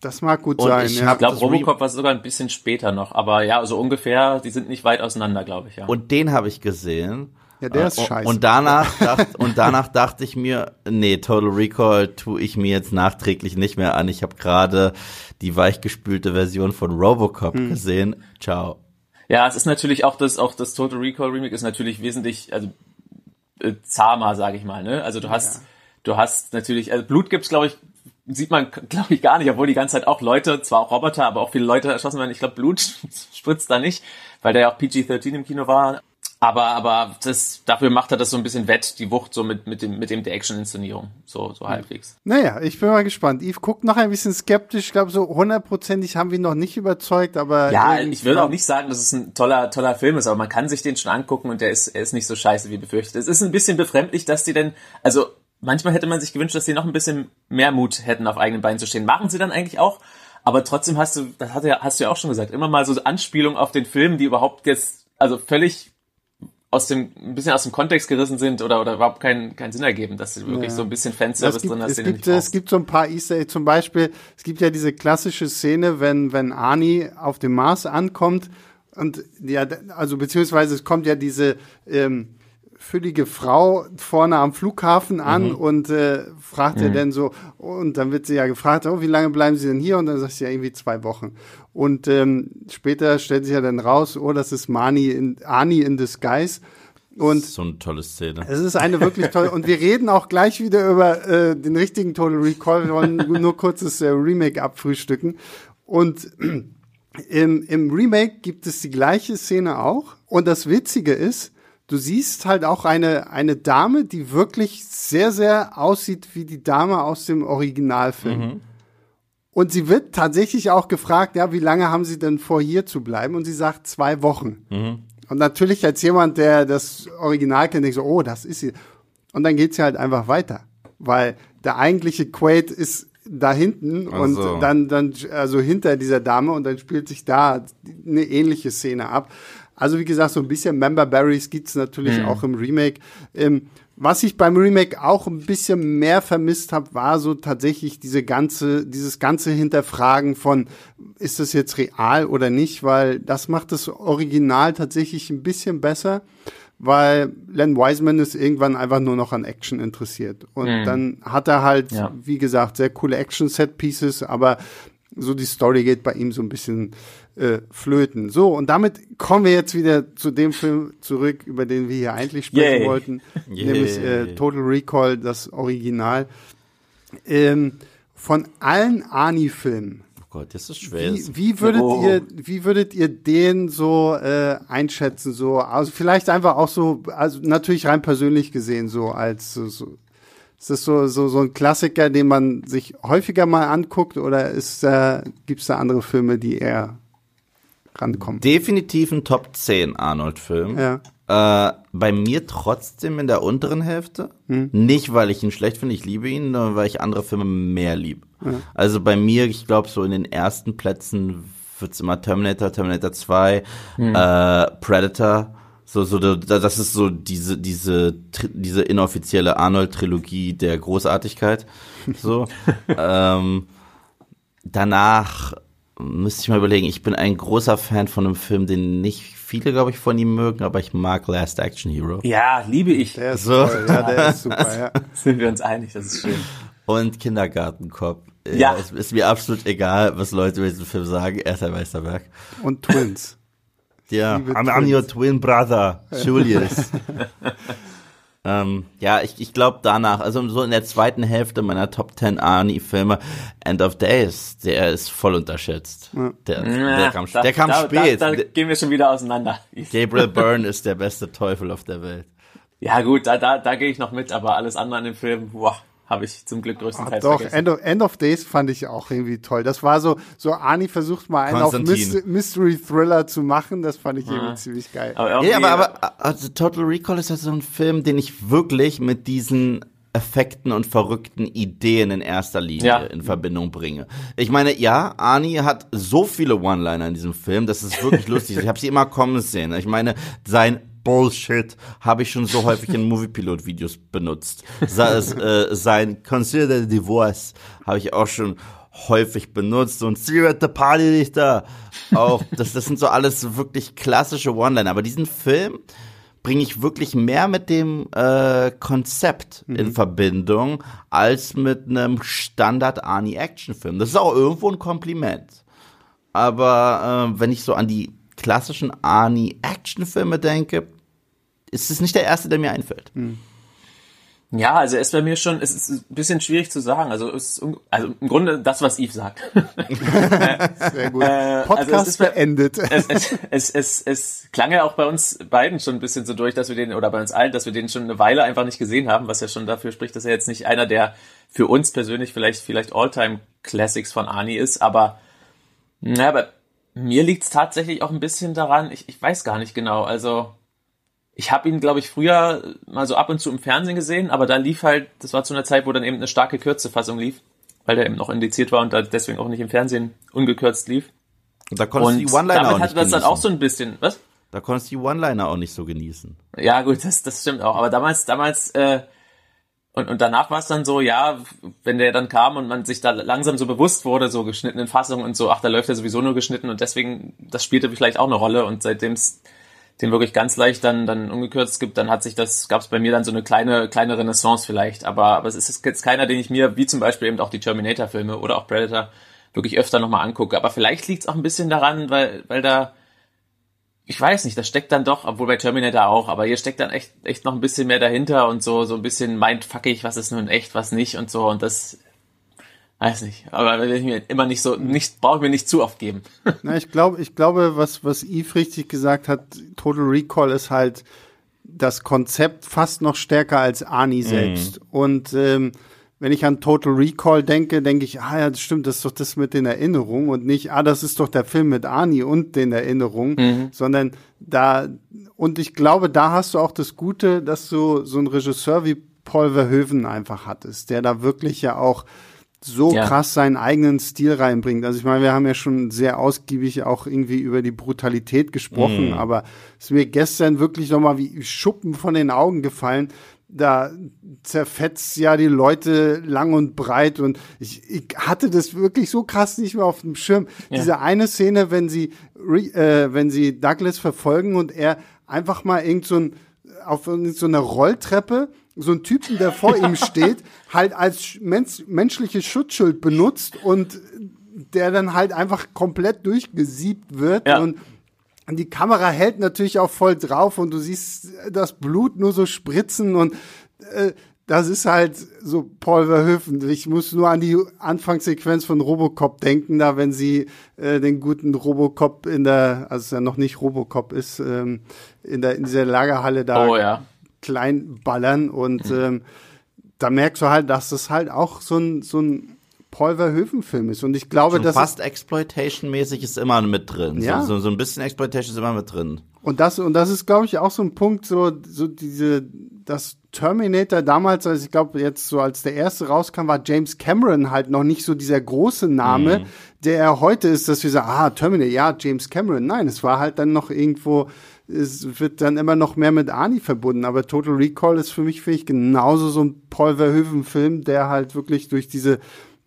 Das mag gut und sein. Ich ja. glaube, Robocop war sogar ein bisschen später noch, aber ja, so ungefähr, die sind nicht weit auseinander, glaube ich, ja. Und den habe ich gesehen ja, der ist scheiße. Und danach, dacht, und danach dachte ich mir, nee, Total Recall tue ich mir jetzt nachträglich nicht mehr an. Ich habe gerade die weichgespülte Version von Robocop hm. gesehen. Ciao. Ja, es ist natürlich auch das, auch das Total Recall Remake ist natürlich wesentlich, also äh, zahmer, sage ich mal. Ne? Also du hast, ja. du hast natürlich, also Blut gibt's, glaube ich, sieht man, glaube ich, gar nicht, obwohl die ganze Zeit auch Leute, zwar auch Roboter, aber auch viele Leute erschossen werden. Ich glaube, Blut spritzt da nicht, weil der ja auch PG-13 im Kino war. Aber, aber das, dafür macht er das so ein bisschen wett, die Wucht so mit, mit dem, mit dem der Action-Inszenierung. So, so halbwegs. Naja, ich bin mal gespannt. Yves guckt noch ein bisschen skeptisch. Ich glaube, so hundertprozentig haben wir ihn noch nicht überzeugt, aber. Ja, ich will auch nicht sagen, dass es ein toller, toller Film ist, aber man kann sich den schon angucken und der ist, er ist nicht so scheiße wie befürchtet. Es ist ein bisschen befremdlich, dass die denn, also, manchmal hätte man sich gewünscht, dass sie noch ein bisschen mehr Mut hätten, auf eigenen Beinen zu stehen. Machen sie dann eigentlich auch. Aber trotzdem hast du, das hast du ja, hast du ja auch schon gesagt, immer mal so Anspielungen auf den Film, die überhaupt jetzt, also völlig aus dem, ein bisschen aus dem Kontext gerissen sind oder, oder überhaupt keinen, keinen Sinn ergeben, dass du wirklich ja. so ein bisschen Fanservice gibt, drin hast. Es gibt, es gibt so ein paar Easter Eggs, zum Beispiel, es gibt ja diese klassische Szene, wenn, wenn Arnie auf dem Mars ankommt und ja, also beziehungsweise es kommt ja diese, ähm, füllige Frau vorne am Flughafen an mhm. und äh, fragt mhm. er dann so, und dann wird sie ja gefragt, oh, wie lange bleiben Sie denn hier? Und dann sagt sie ja irgendwie zwei Wochen. Und ähm, später stellt sich ja dann raus, oh, das ist Mani in, Ani in Disguise. Und so eine tolle Szene. Es ist eine wirklich tolle. und wir reden auch gleich wieder über äh, den richtigen Total Recall. Wir wollen nur kurzes äh, Remake abfrühstücken. Und im, im Remake gibt es die gleiche Szene auch. Und das Witzige ist, du siehst halt auch eine, eine Dame, die wirklich sehr, sehr aussieht wie die Dame aus dem Originalfilm. Mhm. Und sie wird tatsächlich auch gefragt, ja, wie lange haben sie denn vor, hier zu bleiben? Und sie sagt zwei Wochen. Mhm. Und natürlich als jemand, der das Original kennt, denkt so, oh, das ist sie. Und dann geht sie halt einfach weiter. Weil der eigentliche Quaid ist da hinten Ach und dann, dann, also hinter dieser Dame und dann spielt sich da eine ähnliche Szene ab. Also wie gesagt, so ein bisschen Member Berries gibt's natürlich mhm. auch im Remake. Ähm, was ich beim Remake auch ein bisschen mehr vermisst habe, war so tatsächlich diese ganze, dieses ganze Hinterfragen von, ist das jetzt real oder nicht, weil das macht das Original tatsächlich ein bisschen besser, weil Len Wiseman ist irgendwann einfach nur noch an Action interessiert. Und mhm. dann hat er halt, ja. wie gesagt, sehr coole Action-Set-Pieces, aber so die Story geht bei ihm so ein bisschen äh, flöten. So, und damit kommen wir jetzt wieder zu dem Film zurück, über den wir hier eigentlich sprechen Yay. wollten, Yay. nämlich äh, Total Recall, das Original. Ähm, von allen Ani-Filmen. Oh Gott, das ist schwer. Wie, wie würdet oh. ihr, wie würdet ihr den so äh, einschätzen? So, also vielleicht einfach auch so, also natürlich rein persönlich gesehen, so als so, ist das so, so, so ein Klassiker, den man sich häufiger mal anguckt oder ist, äh, gibt es da andere Filme, die eher rankommen? Definitiv ein Top 10 Arnold-Film. Ja. Äh, bei mir trotzdem in der unteren Hälfte. Hm. Nicht, weil ich ihn schlecht finde, ich liebe ihn, sondern weil ich andere Filme mehr liebe. Also bei mir, ich glaube, so in den ersten Plätzen wird's immer Terminator, Terminator 2, Hm. äh, Predator. So, so, da- das ist so diese, diese, diese inoffizielle Arnold-Trilogie der Großartigkeit. So. ähm, danach müsste ich mal überlegen, ich bin ein großer Fan von einem Film, den nicht viele, glaube ich, von ihm mögen, aber ich mag Last Action Hero. Ja, liebe ich. Der ist So. toll, ja, der ist super, ja. Sind wir uns einig, das ist schön. Und Kindergartenkopf. Äh, Ja. Es ist mir absolut egal, was Leute über diesen Film sagen. Er ist ein Meisterwerk. Und Twins. Ja, I'm, I'm Twins. your twin brother, Julius. ähm, ja, ich, ich glaube danach, also so in der zweiten Hälfte meiner Top 10 Arnie-Filme, End of Days, der ist voll unterschätzt. Der, der kam, Da- der kam da, spät. Da, da gehen wir schon wieder auseinander. Gabriel Byrne ist der beste Teufel auf der Welt. Ja gut, da, da, da gehe ich noch mit, aber alles andere an dem Film, boah, habe ich zum Glück Ach, größtenteils doch, vergessen. End of, End of Days fand ich auch irgendwie toll. Das war so, so Arnie versucht mal einen auf Mystery Thriller zu machen. Das fand ich irgendwie ziemlich geil. Aber Ja, aber, aber also Total Recall ist ja so ein Film, den ich wirklich mit diesen Effekten und verrückten Ideen in erster Linie Ja. in Verbindung bringe. Ich meine, ja, Arnie hat so viele One-Liner in diesem Film, das ist wirklich lustig. Ich habe sie immer kommen sehen. Ich meine, sein Bullshit habe ich schon so häufig in Moviepilot-Videos benutzt. Äh, sein Consider the Divorce habe ich auch schon häufig benutzt und at the Party Richter auch. Das, das sind so alles wirklich klassische One-Liner. Aber diesen Film bringe ich wirklich mehr mit dem äh, Konzept in Verbindung als mit einem Standard-Arnie-Action-Film. Das ist auch irgendwo ein Kompliment. Aber äh, wenn ich so an die klassischen Arnie-Action-Filme denke, ist es nicht der erste, der mir einfällt. Ja, also er ist bei mir schon, es ist ein bisschen schwierig zu sagen. Also, es ist, also im Grunde das, was Yves sagt. Sehr gut. also Podcast es ist bei- beendet. es, es, es, es, es klang ja auch bei uns beiden schon ein bisschen so durch, dass wir den, oder bei uns allen, dass wir den schon eine Weile einfach nicht gesehen haben, was ja schon dafür spricht, dass er jetzt nicht einer der für uns persönlich vielleicht, vielleicht All-Time-Classics von Arnie ist, aber, na, aber mir liegt's tatsächlich auch ein bisschen daran, ich, ich weiß gar nicht genau, also, ich habe ihn, glaube ich, früher mal so ab und zu im Fernsehen gesehen, aber da lief halt, das war zu einer Zeit, wo dann eben eine starke Kürzefassung lief, weil der eben noch indiziert war und da deswegen auch nicht im Fernsehen ungekürzt lief. Und da konntest du die One-Liner auch damit nicht hatte das genießen. dann auch so ein bisschen, was? da konntest du die One-Liner auch nicht so genießen. Ja, gut, das, das stimmt auch. Aber damals, damals, äh, und, und danach war es dann so, ja, wenn der dann kam und man sich da langsam so bewusst wurde, so geschnittenen Fassungen und so, ach, da läuft er sowieso nur geschnitten und deswegen, das spielte vielleicht auch eine Rolle und seitdem es den wirklich ganz leicht dann, dann ungekürzt gibt, dann hat sich das, gab es bei mir dann so eine kleine, kleine Renaissance vielleicht. Aber, aber es ist jetzt keiner, den ich mir, wie zum Beispiel eben auch die Terminator-Filme oder auch Predator, wirklich öfter nochmal angucke. Aber vielleicht liegt es auch ein bisschen daran, weil, weil da, ich weiß nicht, da steckt dann doch, obwohl bei Terminator auch, aber hier steckt dann echt, echt noch ein bisschen mehr dahinter und so, so ein bisschen mindfuckig, was ist nun echt, was nicht und so und das, weiß nicht, aber will ich mir immer nicht so, nicht, brauche ich mir nicht zu oft geben. Na, ich glaube, ich glaube, was, was Yves richtig gesagt hat, Total Recall ist halt das Konzept fast noch stärker als Arnie selbst. Und ähm, wenn ich an Total Recall denke, denke ich, ah ja, das stimmt, das ist doch das mit den Erinnerungen und nicht, ah, das ist doch der Film mit Arnie und den Erinnerungen, sondern da, und ich glaube, da hast du auch das Gute, dass du so einen Regisseur wie Paul Verhoeven einfach hattest, der da wirklich ja auch so Ja. krass seinen eigenen Stil reinbringt. Also ich meine, wir haben ja schon sehr ausgiebig auch irgendwie über die Brutalität gesprochen, aber es ist mir gestern wirklich nochmal wie Schuppen von den Augen gefallen. Da zerfetzt ja die Leute lang und breit und ich, ich hatte das wirklich so krass nicht mehr auf dem Schirm. Diese eine Szene, wenn sie, äh, wenn sie Douglas verfolgen und er einfach mal irgend so ein auf so einer Rolltreppe so einen Typen, der vor ihm steht, halt als sch- mensch, menschliches Schutzschild benutzt und der dann halt einfach komplett durchgesiebt wird Ja. und die Kamera hält natürlich auch voll drauf und du siehst das Blut nur so spritzen und äh, das ist halt so Paul Verhoeven. Ich muss nur an die Anfangssequenz von Robocop denken, da wenn sie äh, den guten Robocop in der, also es ja noch nicht Robocop ist, ähm, in der in dieser Lagerhalle da Oh ja. Klein ballern und ähm, da merkst du halt, dass das halt auch so ein so ein Paul Verhoeven-Film ist und ich glaube, Schon das fast Exploitation-mäßig ist immer mit drin. Ja. So, so, so ein bisschen Exploitation ist immer mit drin. Und das, und das ist, glaube ich, auch so ein Punkt, so, so diese dass Terminator damals, also ich glaube jetzt so als der erste rauskam, war James Cameron halt noch nicht so dieser große Name, mhm. der er heute ist, dass wir sagen, ah, Terminator, ja, James Cameron. Nein, es war halt dann noch irgendwo, es wird dann immer noch mehr mit Arnie verbunden. Aber Total Recall ist für mich, finde ich, genauso so ein Paul Verhoeven-Film, der halt wirklich durch diese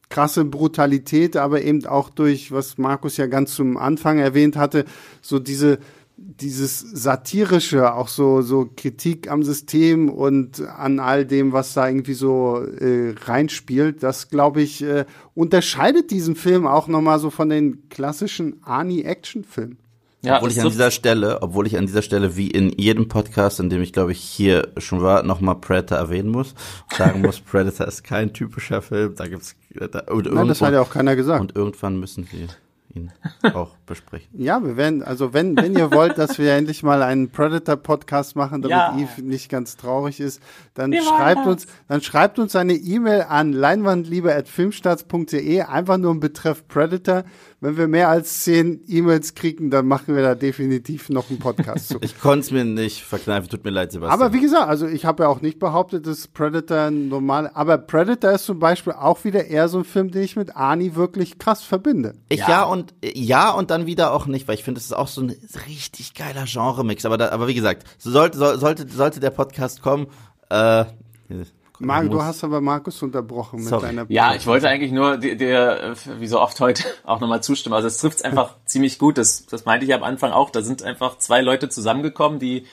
krasse Brutalität, aber eben auch durch, was Markus ja ganz zum Anfang erwähnt hatte, so diese dieses satirische, auch so so Kritik am System und an all dem, was da irgendwie so äh, reinspielt, das glaube ich äh, unterscheidet diesen Film auch noch mal so von den klassischen Arnie Action Filmen. Ja, obwohl ich an dieser Stelle, obwohl ich an dieser Stelle wie in jedem Podcast, in dem ich glaube ich hier schon war, nochmal Predator erwähnen muss, sagen muss, Predator ist kein typischer Film, da gibt's da, und Nein, das hat ja auch keiner gesagt. Und irgendwann müssen wir ihn auch besprechen. Ja, wir werden, also wenn, wenn ihr wollt, dass wir endlich mal einen Predator-Podcast machen, damit ja. Eve nicht ganz traurig ist, dann wir schreibt uns, dann schreibt uns eine E-Mail an leinwandliebe.filmstarts.de, einfach nur im Betreff Predator. Wenn wir mehr als zehn E-Mails kriegen, dann machen wir da definitiv noch einen Podcast zu. ich konnte es mir nicht verkneifen, tut mir leid, Sebastian. Aber wie gesagt, also ich habe ja auch nicht behauptet, dass Predator normal, aber Predator ist zum Beispiel auch wieder eher so ein Film, den ich mit Arnie wirklich krass verbinde. Ich ja, ja und ja und dann wieder auch nicht, weil ich finde, das ist auch so ein richtig geiler Genre-Mix. Aber, da, aber wie gesagt, sollte, sollte, sollte der Podcast kommen, äh, Marc, du hast aber Markus unterbrochen mit Sorry. deiner. Ja, ich wollte eigentlich nur dir, dir wie so oft heute auch nochmal zustimmen. Also es trifft einfach ziemlich gut. Das, das meinte ich am Anfang auch. Da sind einfach zwei Leute zusammengekommen, die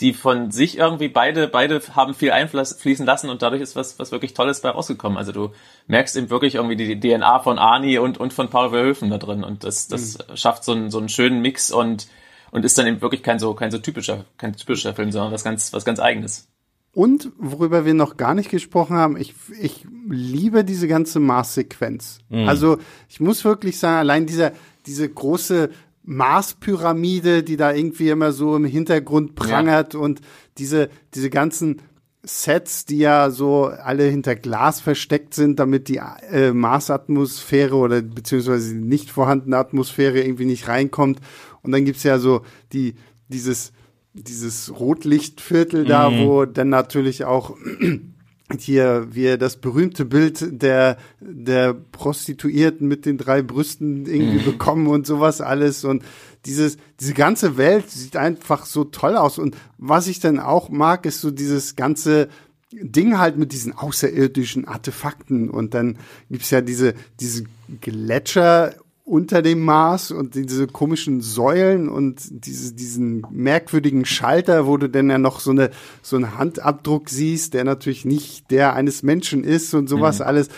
die von sich irgendwie beide, beide haben viel einfließen lassen und dadurch ist was, was wirklich Tolles bei rausgekommen. Also du merkst eben wirklich irgendwie die DNA von Arnie und, und von Paul Verhoeven da drin und das, das mhm. schafft so einen, so einen schönen Mix und, und ist dann eben wirklich kein so, kein so typischer, kein typischer Film, sondern was ganz, was ganz eigenes. Und worüber wir noch gar nicht gesprochen haben, ich, ich liebe diese ganze Mars-Sequenz. Mhm. Also ich muss wirklich sagen, allein dieser, diese große Marspyramide, die da irgendwie immer so im Hintergrund prangert ja. und diese, diese ganzen Sets, die ja so alle hinter Glas versteckt sind, damit die äh, Marsatmosphäre oder beziehungsweise die nicht vorhandene Atmosphäre irgendwie nicht reinkommt. Und dann gibt's ja so die, dieses, dieses Rotlichtviertel da, mhm. wo dann natürlich auch hier wir das berühmte Bild der der Prostituierten mit den drei Brüsten irgendwie mhm. bekommen und sowas alles und dieses diese ganze Welt sieht einfach so toll aus und was ich dann auch mag ist so dieses ganze Ding halt mit diesen außerirdischen Artefakten und dann gibt's ja diese diese Gletscher unter dem Mars und diese komischen Säulen und diese, diesen merkwürdigen Schalter, wo du dann ja noch so eine so einen Handabdruck siehst, der natürlich nicht der eines Menschen ist und sowas mhm. alles.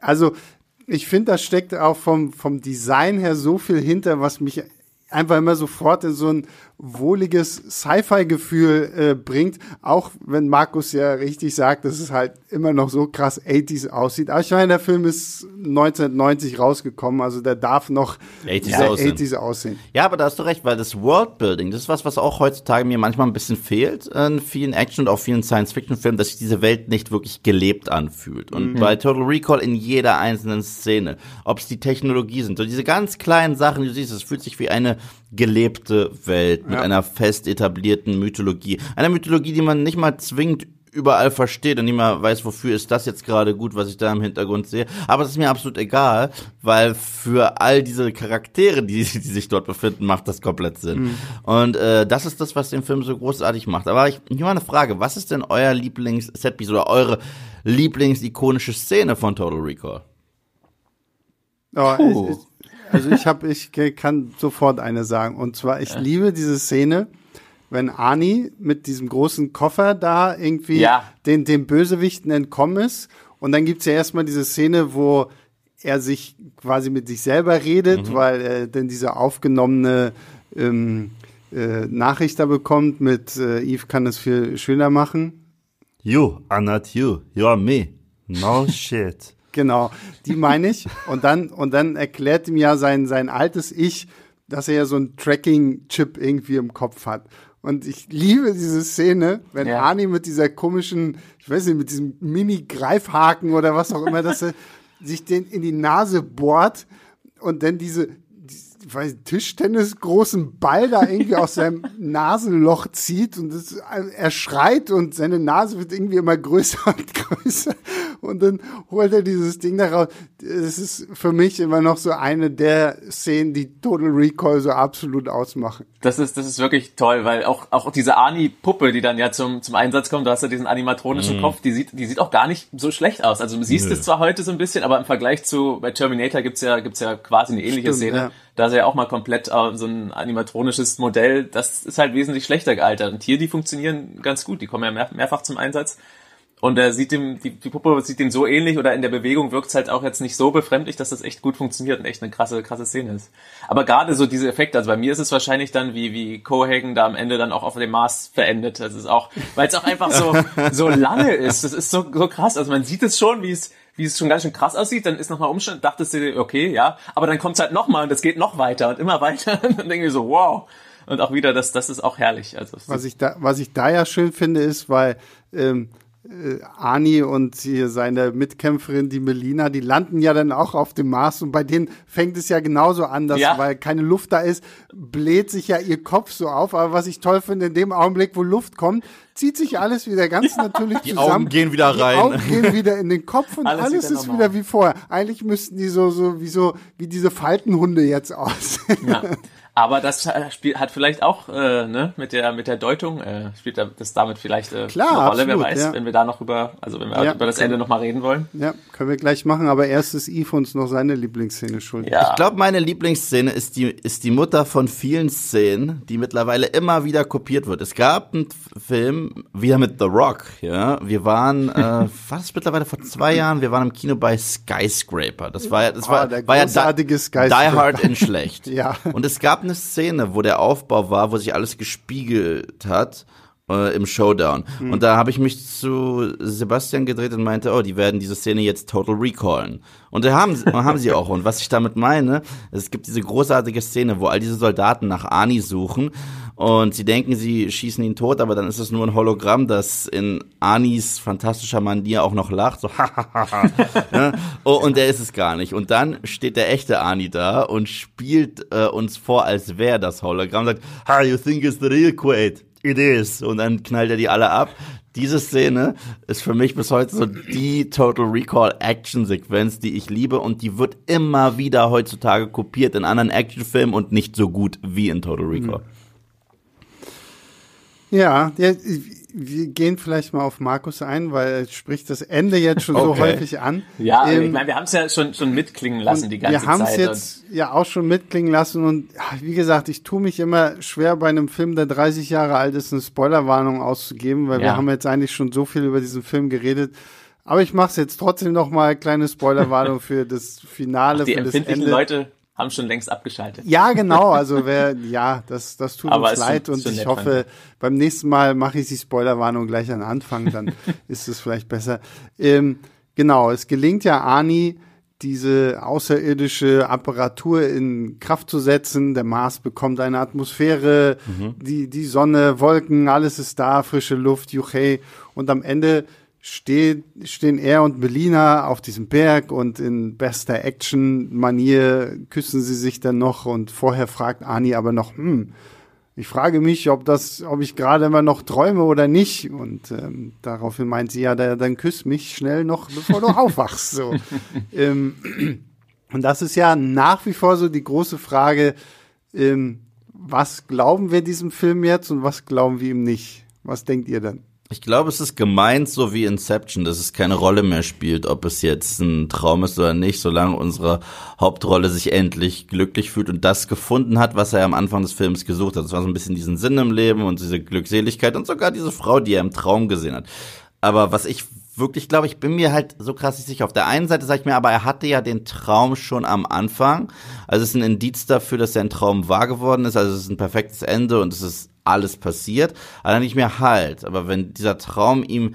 Also ich finde, da steckt auch vom vom Design her so viel hinter, was mich einfach immer sofort in so ein wohliges Sci-Fi-Gefühl äh, bringt, auch wenn Markus ja richtig sagt, dass es halt immer noch so krass 80s aussieht. Aber ich meine, der Film ist 1990 rausgekommen, also der darf noch 80s, ja, aussehen. 80s aussehen. Ja, aber da hast du recht, weil das Worldbuilding, das ist was, was auch heutzutage mir manchmal ein bisschen fehlt in vielen Action- und auch vielen Science-Fiction-Filmen, dass sich diese Welt nicht wirklich gelebt anfühlt. Und mhm. bei Total Recall in jeder einzelnen Szene, ob es die Technologie sind, so diese ganz kleinen Sachen, du siehst, es fühlt sich wie eine gelebte Welt mit ja. einer fest etablierten Mythologie. Einer Mythologie, die man nicht mal zwingend überall versteht und nicht mal weiß, wofür ist das jetzt gerade gut, was ich da im Hintergrund sehe. Aber es ist mir absolut egal, weil für all diese Charaktere, die, die sich dort befinden, macht das komplett Sinn. Mhm. Und äh, das ist das, was den Film so großartig macht. Aber ich, ich habe eine Frage, was ist denn euer Lieblings-Setpiece oder eure Lieblings-ikonische Szene von Total Recall? Oh, also ich habe, ich kann sofort eine sagen. Und zwar, ich liebe diese Szene, wenn Ani mit diesem großen Koffer da irgendwie ja. den, den Bösewichten entkommen ist. Und dann gibt's ja erstmal diese Szene, wo er sich quasi mit sich selber redet, mhm. weil er denn diese aufgenommene ähm, äh, Nachricht da bekommt mit äh, Eve kann es viel schöner machen. You are not you, you are me. No shit. Genau, die meine ich. Und dann, und dann erklärt ihm ja sein, sein altes Ich, dass er ja so ein Tracking-Chip irgendwie im Kopf hat. Und ich liebe diese Szene, wenn ja. Arnie mit dieser komischen, ich weiß nicht, mit diesem Mini-Greifhaken oder was auch immer, dass er sich den in die Nase bohrt und dann diese, weiß, Tischtennis großen Ball da irgendwie aus seinem Nasenloch zieht und das, er schreit und seine Nase wird irgendwie immer größer und größer und dann holt er dieses Ding da raus. Es ist für mich immer noch so eine der Szenen, die Total Recall so absolut ausmachen. Das ist, das ist wirklich toll, weil auch, auch diese Ani-Puppe, die dann ja zum, zum Einsatz kommt, du hast ja diesen animatronischen mhm. Kopf, die sieht, die sieht auch gar nicht so schlecht aus. Also du siehst Nö. es zwar heute so ein bisschen, aber im Vergleich zu, bei Terminator gibt's ja, gibt's ja quasi eine ähnliche Stimmt, Szene. Ja. Da ist ja auch mal komplett uh, so ein animatronisches Modell. Das ist halt wesentlich schlechter gealtert. Und hier, die funktionieren ganz gut. Die kommen ja mehr, mehrfach zum Einsatz. Und er sieht dem, die, die Puppe sieht dem so ähnlich oder in der Bewegung wirkt es halt auch jetzt nicht so befremdlich, dass das echt gut funktioniert und echt eine krasse, krasse Szene ist. Aber gerade so diese Effekte, also bei mir ist es wahrscheinlich dann, wie, wie Cohagen da am Ende dann auch auf dem Mars verendet. Das ist auch, weil es auch einfach so, so lange ist. Das ist so, so krass. Also man sieht es schon, wie es, wie es schon ganz schön krass aussieht, dann ist nochmal Umstand, dachtest du, okay, ja, aber dann kommt es halt nochmal und es geht noch weiter und immer weiter und dann denke ich so, wow. Und auch wieder, das, das ist auch herrlich. Also, was ich da, was ich da ja schön finde, ist, weil, ähm, äh, Ani und hier seine Mitkämpferin, die Melina, die landen ja dann auch auf dem Mars und bei denen fängt es ja genauso an, dass, ja. weil keine Luft da ist, bläht sich ja ihr Kopf so auf. Aber was ich toll finde, in dem Augenblick, wo Luft kommt, zieht sich alles wieder ganz ja. natürlich die zusammen. Die Augen gehen wieder rein. Die Augen gehen wieder in den Kopf und alles, alles ist wieder wie vorher. Eigentlich müssten die so, so, wie so, wie diese Faltenhunde jetzt aussehen. Ja. Aber das spielt, hat vielleicht auch äh, ne, mit der mit der Deutung äh, spielt das damit vielleicht äh, Klar, eine Rolle. Absolut, wer weiß, ja. wenn wir da noch über also wenn wir ja, über das Ende noch mal reden wollen. Ja, können wir gleich machen. Aber erst ist Eve uns noch seine Lieblingsszene schuld. Ja. Ich glaube, meine Lieblingsszene ist die ist die Mutter von vielen Szenen, die mittlerweile immer wieder kopiert wird. Es gab einen Film wieder mit The Rock. Ja, wir waren äh, was mittlerweile vor zwei Jahren. Wir waren im Kino bei Skyscraper. Das war ja das war, oh, war ja Die, Die Hard in schlecht. ja. Und es gab eine Szene, wo der Aufbau war, wo sich alles gespiegelt hat äh, im Showdown. Mhm. Und da habe ich mich zu Sebastian gedreht und meinte, oh, die werden diese Szene jetzt total recallen. Und da haben, haben sie auch. Und was ich damit meine, es gibt diese großartige Szene, wo all diese Soldaten nach Ani suchen und sie denken, sie schießen ihn tot, aber dann ist es nur ein Hologramm, das in Anis fantastischer Manier auch noch lacht, so ja? oh, und der ist es gar nicht. Und dann steht der echte Ani da und spielt äh, uns vor, als wäre das Hologramm, sagt, ha, you think it's the real Quaid? It is. Und dann knallt er die alle ab. Diese Szene ist für mich bis heute so die Total Recall Action Sequenz, die ich liebe und die wird immer wieder heutzutage kopiert in anderen Actionfilmen und nicht so gut wie in Total Recall. Mhm. Ja, wir gehen vielleicht mal auf Markus ein, weil er spricht das Ende jetzt schon okay. so häufig an. Ja, ähm, ich meine, wir haben es ja schon, schon mitklingen lassen die ganze Zeit. Wir haben es jetzt ja auch schon mitklingen lassen und wie gesagt, ich tue mich immer schwer bei einem Film, der 30 Jahre alt ist, eine Spoilerwarnung auszugeben, weil ja. wir haben jetzt eigentlich schon so viel über diesen Film geredet. Aber ich mache es jetzt trotzdem noch mal kleine Spoilerwarnung für das Finale, Ach, die für das Ende. Leute haben schon längst abgeschaltet. Ja, genau. Also wer, ja, das, das tut Aber uns leid schon, und ich hoffe, beim nächsten Mal mache ich die Spoilerwarnung gleich an Anfang, dann ist es vielleicht besser. Ähm, genau, es gelingt ja Ani, diese außerirdische Apparatur in Kraft zu setzen. Der Mars bekommt eine Atmosphäre, mhm. die, die Sonne, Wolken, alles ist da, frische Luft, Juchei. Und am Ende steht, stehen er und Melina auf diesem Berg und in bester Action-Manier küssen sie sich dann noch und vorher fragt Ani aber noch, hm, ich frage mich, ob das, ob ich gerade immer noch träume oder nicht. Und ähm, daraufhin meint sie ja, dann küss mich schnell noch, bevor du aufwachst. So. ähm, und das ist ja nach wie vor so die große Frage, ähm, was glauben wir diesem Film jetzt und was glauben wir ihm nicht? Was denkt ihr dann? Ich glaube, es ist gemeint so wie Inception, dass es keine Rolle mehr spielt, ob es jetzt ein Traum ist oder nicht, solange unsere Hauptrolle sich endlich glücklich fühlt und das gefunden hat, was er am Anfang des Films gesucht hat. Das war so ein bisschen diesen Sinn im Leben und diese Glückseligkeit und sogar diese Frau, die er im Traum gesehen hat. Aber was ich wirklich glaube, ich bin mir halt so krass nicht sicher. Auf der einen Seite sage ich mir, aber er hatte ja den Traum schon am Anfang. Also es ist ein Indiz dafür, dass sein Traum wahr geworden ist. Also es ist ein perfektes Ende und es ist alles passiert. Aber nicht mehr halt. Aber wenn dieser Traum ihm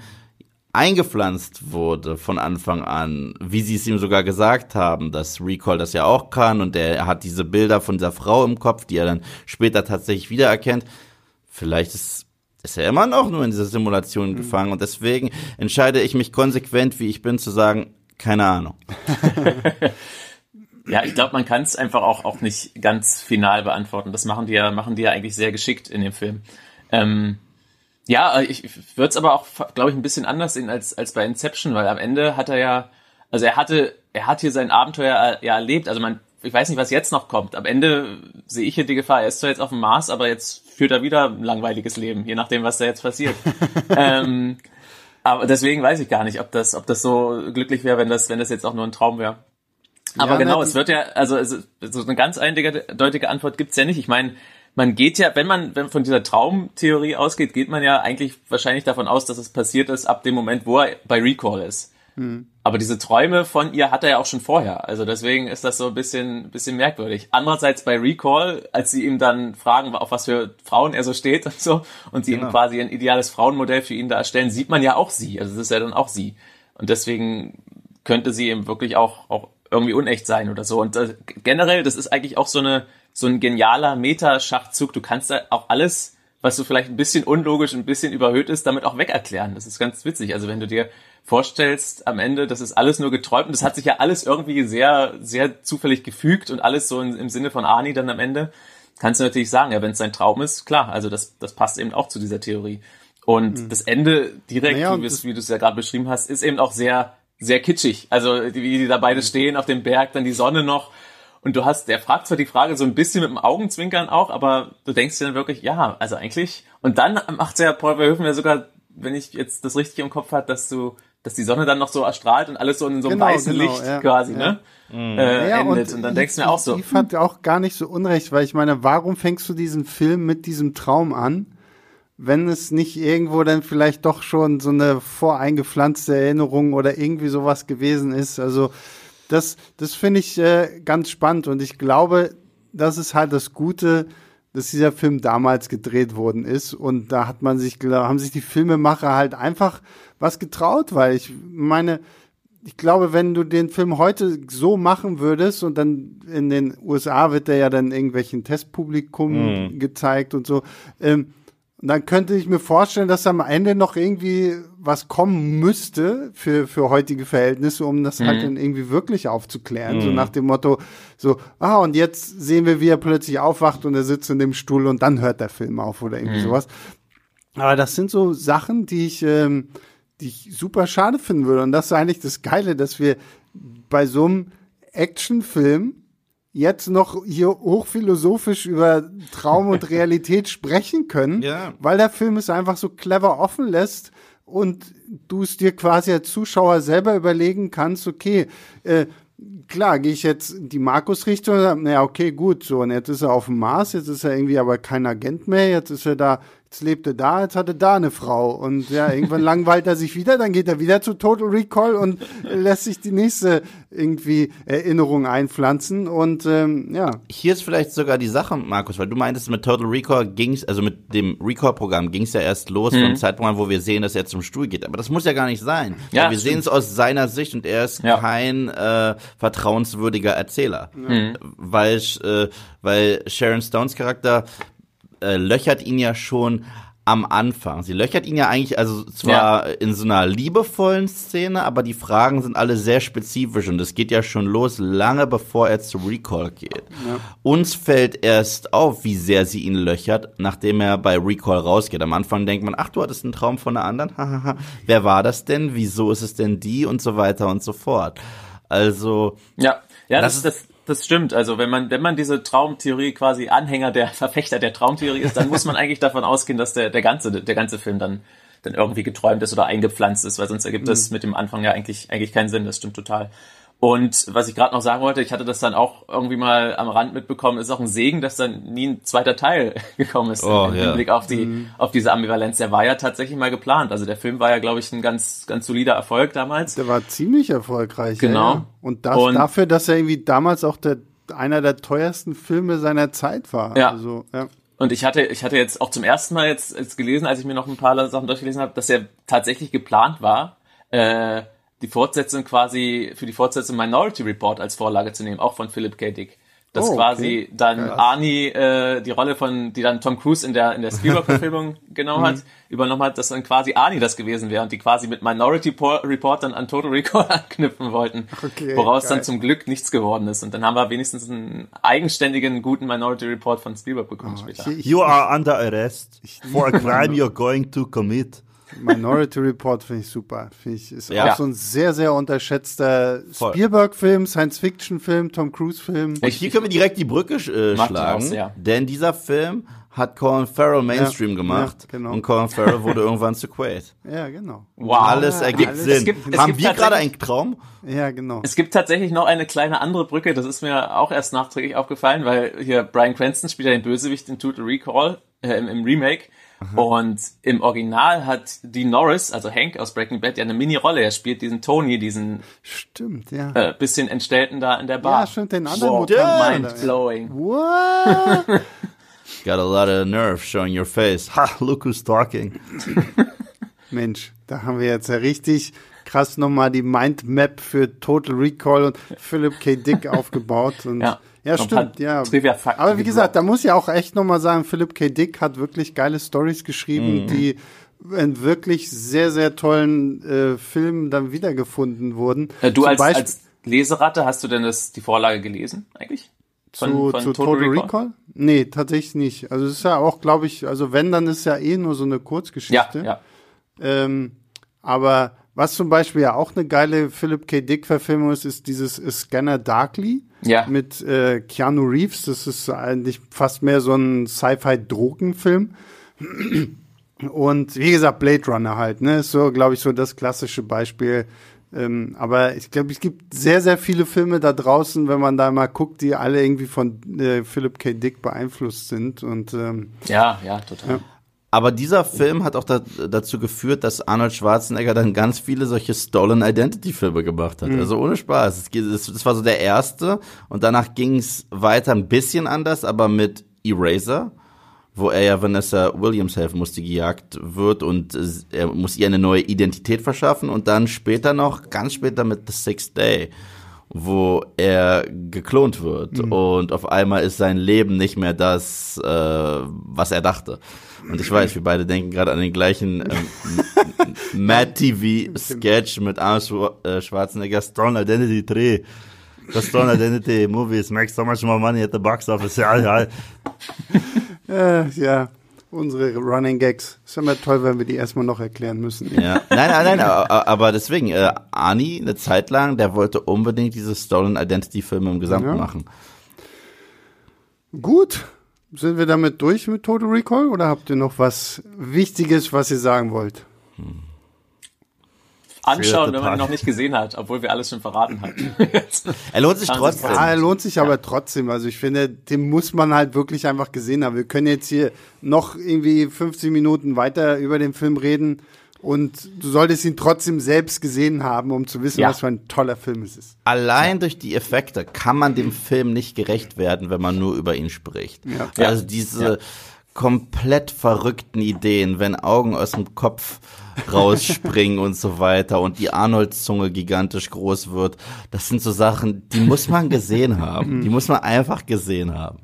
eingepflanzt wurde von Anfang an, wie sie es ihm sogar gesagt haben, dass Recall das ja auch kann und er hat diese Bilder von dieser Frau im Kopf, die er dann später tatsächlich wiedererkennt. Vielleicht ist ist er immer noch nur in dieser Simulation mhm. gefangen und deswegen entscheide ich mich konsequent, wie ich bin, zu sagen, keine Ahnung. Ja, ich glaube, man kann es einfach auch, auch nicht ganz final beantworten. Das machen die ja, machen die ja eigentlich sehr geschickt in dem Film. Ähm, ja, ich würde es aber auch, glaube ich, ein bisschen anders sehen als, als bei Inception, weil am Ende hat er ja, also er hatte, er hat hier sein Abenteuer ja erlebt. Also man, ich weiß nicht, was jetzt noch kommt. Am Ende sehe ich hier die Gefahr, er ist zwar jetzt auf dem Mars, aber jetzt führt er wieder ein langweiliges Leben, je nachdem, was da jetzt passiert. ähm, aber deswegen weiß ich gar nicht, ob das, ob das so glücklich wäre, wenn das, wenn das jetzt auch nur ein Traum wäre. Aber ja, genau, na, es wird ja, also, also so eine ganz eindeutige Antwort gibt's ja nicht. Ich meine, man geht ja, wenn man wenn von dieser Traumtheorie ausgeht, geht man ja eigentlich wahrscheinlich davon aus, dass es passiert ist ab dem Moment, wo er bei Recall ist. Hm. Aber diese Träume von ihr hat er ja auch schon vorher. Also deswegen ist das so ein bisschen, bisschen merkwürdig. Andererseits bei Recall, als sie ihm dann fragen, auf was für Frauen er so steht und so, und sie genau. ihm quasi ein ideales Frauenmodell für ihn da erstellen, sieht man ja auch sie. Also es ist ja dann auch sie. Und deswegen könnte sie eben wirklich auch, auch irgendwie unecht sein oder so. Und äh, generell, das ist eigentlich auch so eine, so ein genialer Meta-Schachzug. Du kannst da auch alles, was so vielleicht ein bisschen unlogisch, ein bisschen überhöht ist, damit auch wegerklären. Das ist ganz witzig. Also wenn du dir vorstellst am Ende, das ist alles nur geträumt und das hat sich ja alles irgendwie sehr, sehr zufällig gefügt und alles so in, im Sinne von Ani dann am Ende, kannst du natürlich sagen, ja, wenn es sein Traum ist, klar, also das, das passt eben auch zu dieser Theorie. Und mhm. das Ende direkt, naja, wie du es ja gerade beschrieben hast, ist eben auch sehr, sehr kitschig. Also wie die da beide stehen auf dem Berg, dann die Sonne noch und du hast, der fragt zwar die Frage so ein bisschen mit dem Augenzwinkern auch, aber du denkst dir dann wirklich, ja, also eigentlich. Und dann macht ja Paul Verhoeven ja sogar, wenn ich jetzt das richtig im Kopf hat, dass du, dass die Sonne dann noch so erstrahlt und alles so in so einem genau, weißen genau, Licht ja, quasi, ja. ne? Mhm. Äh, ja, endet. Und, und dann denkst du mir auch so. Ich fand auch gar nicht so unrecht, weil ich meine, warum fängst du diesen Film mit diesem Traum an? Wenn es nicht irgendwo dann vielleicht doch schon so eine voreingepflanzte Erinnerung oder irgendwie sowas gewesen ist. Also das, das finde ich äh, ganz spannend und ich glaube, das ist halt das Gute, dass dieser Film damals gedreht worden ist und da hat man sich, haben sich die Filmemacher halt einfach was getraut, weil ich meine, ich glaube, wenn du den Film heute so machen würdest und dann in den USA wird der ja dann irgendwelchen Testpublikum mm. gezeigt und so, ähm, und dann könnte ich mir vorstellen, dass am Ende noch irgendwie was kommen müsste für, für heutige Verhältnisse, um das halt mhm. halt dann irgendwie wirklich aufzuklären. Mhm. So nach dem Motto, so, ah, und jetzt sehen wir, wie er plötzlich aufwacht und er sitzt in dem Stuhl und dann hört der Film auf oder irgendwie mhm. sowas. Aber das sind so Sachen, die ich, ähm, die ich super schade finden würde. Und das ist eigentlich das Geile, dass wir bei so einem Actionfilm jetzt noch hier hochphilosophisch über Traum und Realität sprechen können, ja. weil der Film es einfach so clever offen lässt und du es dir quasi als Zuschauer selber überlegen kannst, okay, äh, klar, gehe ich jetzt die Markus-Richtung, naja, okay, gut, so, und jetzt ist er auf dem Mars, jetzt ist er irgendwie aber kein Agent mehr, jetzt ist er da Jetzt lebt er da, jetzt hat er da eine Frau. Und ja, irgendwann langweilt er sich wieder, dann geht er wieder zu Total Recall und lässt sich die nächste irgendwie Erinnerung einpflanzen. Und ähm, ja. Hier ist vielleicht sogar die Sache, Markus, weil du meintest, mit Total Recall ging's, also mit dem Recall-Programm ging's ja erst los mhm. vom Zeitpunkt an, wo wir sehen, dass er zum Stuhl geht. Aber das muss ja gar nicht sein. Ja, wir sehen es aus seiner Sicht und er ist ja. kein äh, vertrauenswürdiger Erzähler. Mhm. Weil, äh, weil Sharon Stones Charakter äh, löchert ihn ja schon am Anfang. Sie löchert ihn ja eigentlich, also zwar ja. in so einer liebevollen Szene, aber die Fragen sind alle sehr spezifisch und es geht ja schon los, lange bevor er zu Recall geht. Ja. Uns fällt erst auf, wie sehr sie ihn löchert, nachdem er bei Recall rausgeht. Am Anfang denkt man, ach, du hattest einen Traum von einer anderen, hahaha. Wer war das denn? Wieso ist es denn die? Und so weiter und so fort. Also. Ja, ja, das, das ist das das stimmt. Also wenn man, wenn man diese Traumtheorie quasi Anhänger der Verfechter der Traumtheorie ist, dann muss man eigentlich davon ausgehen, dass der, der ganze, der ganze Film dann, dann irgendwie geträumt ist oder eingepflanzt ist, weil sonst ergibt mhm. das mit dem Anfang ja eigentlich, eigentlich keinen Sinn. Das stimmt total. Und was ich gerade noch sagen wollte, ich hatte das dann auch irgendwie mal am Rand mitbekommen, ist auch ein Segen, dass dann nie ein zweiter Teil gekommen ist oh, im ja. Hinblick auf die mhm. auf diese Ambivalenz. Der war ja tatsächlich mal geplant. Also der Film war ja, glaube ich, ein ganz ganz solider Erfolg damals. Der war ziemlich erfolgreich. Genau. Ja. Und, das, Und dafür, dass er irgendwie damals auch der einer der teuersten Filme seiner Zeit war. Ja. Also, ja. Und ich hatte, ich hatte jetzt auch zum ersten Mal jetzt, jetzt gelesen, als ich mir noch ein paar Sachen durchgelesen habe, dass er tatsächlich geplant war, äh, die Fortsetzung quasi für die Fortsetzung Minority Report als Vorlage zu nehmen, auch von Philip K. Dick. dass Oh, okay. quasi dann Geil. Arnie äh, die Rolle von, die dann Tom Cruise in der in der Spielberg-Verfilmung genommen Mhm. hat, übernommen hat, dass dann quasi Arnie das gewesen wäre und die quasi mit Minority Por- Report dann an Total Recall anknüpfen wollten, Okay, woraus geil. dann zum Glück nichts geworden ist. Und dann haben wir wenigstens einen eigenständigen, guten Minority Report von Spielberg bekommen später. Ich, ich, You are under arrest for a crime you're going to commit. Minority Report finde ich super. Finde ich, ist Ja. auch so ein sehr, sehr unterschätzter. Spielberg-Film, Science-Fiction-Film, Tom Cruise-Film. Und hier können wir direkt die Brücke äh, schlagen, aus, ja. denn dieser Film hat Colin Farrell Mainstream Ja, gemacht ja, genau. und Colin Farrell wurde irgendwann zu Quaid. Ja, genau. Wow. Alles ergibt alles- Sinn. Es gibt- es Haben gibt wir gerade tatsächlich- einen Traum? Ja, genau. Es gibt tatsächlich noch eine kleine andere Brücke, das ist mir auch erst nachträglich aufgefallen, weil hier Brian Cranston spielt ja den Bösewicht in Total Recall äh, im, im Remake. Und im Original hat Dean Norris, also Hank aus Breaking Bad, ja eine Mini-Rolle. Er spielt diesen Tony, diesen Stimmt, ja. äh, bisschen Entstellten da in der Bar. Ja, stimmt, den anderen wow, Mutanten. Mind-blowing. What? Got a lot of nerve showing your face. Ha, look who's talking. Mensch, da haben wir jetzt ja richtig krass nochmal die Mindmap für Total Recall und Philip K. Dick aufgebaut. Und Ja. Ja Und stimmt, ja. Aber wie gesagt, da muss ich auch echt nochmal sagen, Philip K. Dick hat wirklich geile Stories Mhm. geschrieben, die in wirklich sehr, sehr tollen äh, Filmen dann wiedergefunden wurden. Äh, du Zum als, Beispiel als Leseratte, hast du denn das, die Vorlage gelesen eigentlich? zu, zu Total, Recall? Nee, tatsächlich nicht. Also es ist ja auch, glaube ich, also wenn, dann ist ja eh nur so eine Ja, Kurzgeschichte. ja. Ähm, aber was zum Beispiel ja auch eine geile Philip K. Dick-Verfilmung ist, ist dieses Scanner Darkly Ja. mit äh, Keanu Reeves. Das ist eigentlich fast mehr so ein Sci-Fi-Drogenfilm. Und wie gesagt, Blade Runner halt, ne? Ist so, glaube ich, so das klassische Beispiel. Ähm, aber ich glaube, es gibt sehr, sehr viele Filme da draußen, wenn man da mal guckt, die alle irgendwie von äh, Philip K. Dick beeinflusst sind. Und ähm, Ja, ja, total. Ja. Aber dieser Film hat auch da, dazu geführt, dass Arnold Schwarzenegger dann ganz viele solche Stolen Identity Filme gemacht hat. Also ohne Spaß. Es, es, das war so der erste und danach ging es weiter ein bisschen anders, aber mit Eraser, wo er ja Vanessa Williams helfen muss, die gejagt wird und er muss ihr eine neue Identität verschaffen und dann später noch, ganz später mit The Sixth Day wo er geklont wird und auf einmal ist sein Leben nicht mehr das, äh, was er dachte. Und ich weiß, wir beide denken gerade an den gleichen ähm, Mad TV Sketch mit Arnold äh, Schwarzenegger Strong Identity 3. The Strong Identity movies make so much more money at the box office. Ja, ja. Äh, ja, unsere Running Gags. Ist immer toll, wenn wir die erstmal noch erklären müssen. Ja, nein, nein, nein, aber, aber deswegen, äh, Ani, eine Zeit lang, der wollte unbedingt diese Stolen Identity Filme im Gesamten Ja. machen. Gut, sind wir damit durch mit Total Recall oder habt ihr noch was Wichtiges, was ihr sagen wollt? Anschauen, wenn man ihn noch nicht gesehen hat, obwohl wir alles schon verraten haben. Er lohnt sich trotzdem. Ja, er lohnt sich aber trotzdem. Also ich finde, den muss man halt wirklich einfach gesehen haben. Wir können jetzt hier noch irgendwie 50 Minuten weiter über den Film reden und du solltest ihn trotzdem selbst gesehen haben, um zu wissen, Ja. was für ein toller Film es ist. Allein durch die Effekte kann man dem Film nicht gerecht werden, wenn man nur über ihn spricht. Ja. Also diese komplett verrückten Ideen, wenn Augen aus dem Kopf rausspringen und so weiter und die Arnold-Zunge gigantisch groß wird, das sind so Sachen, die muss man gesehen haben. Die muss man einfach gesehen haben.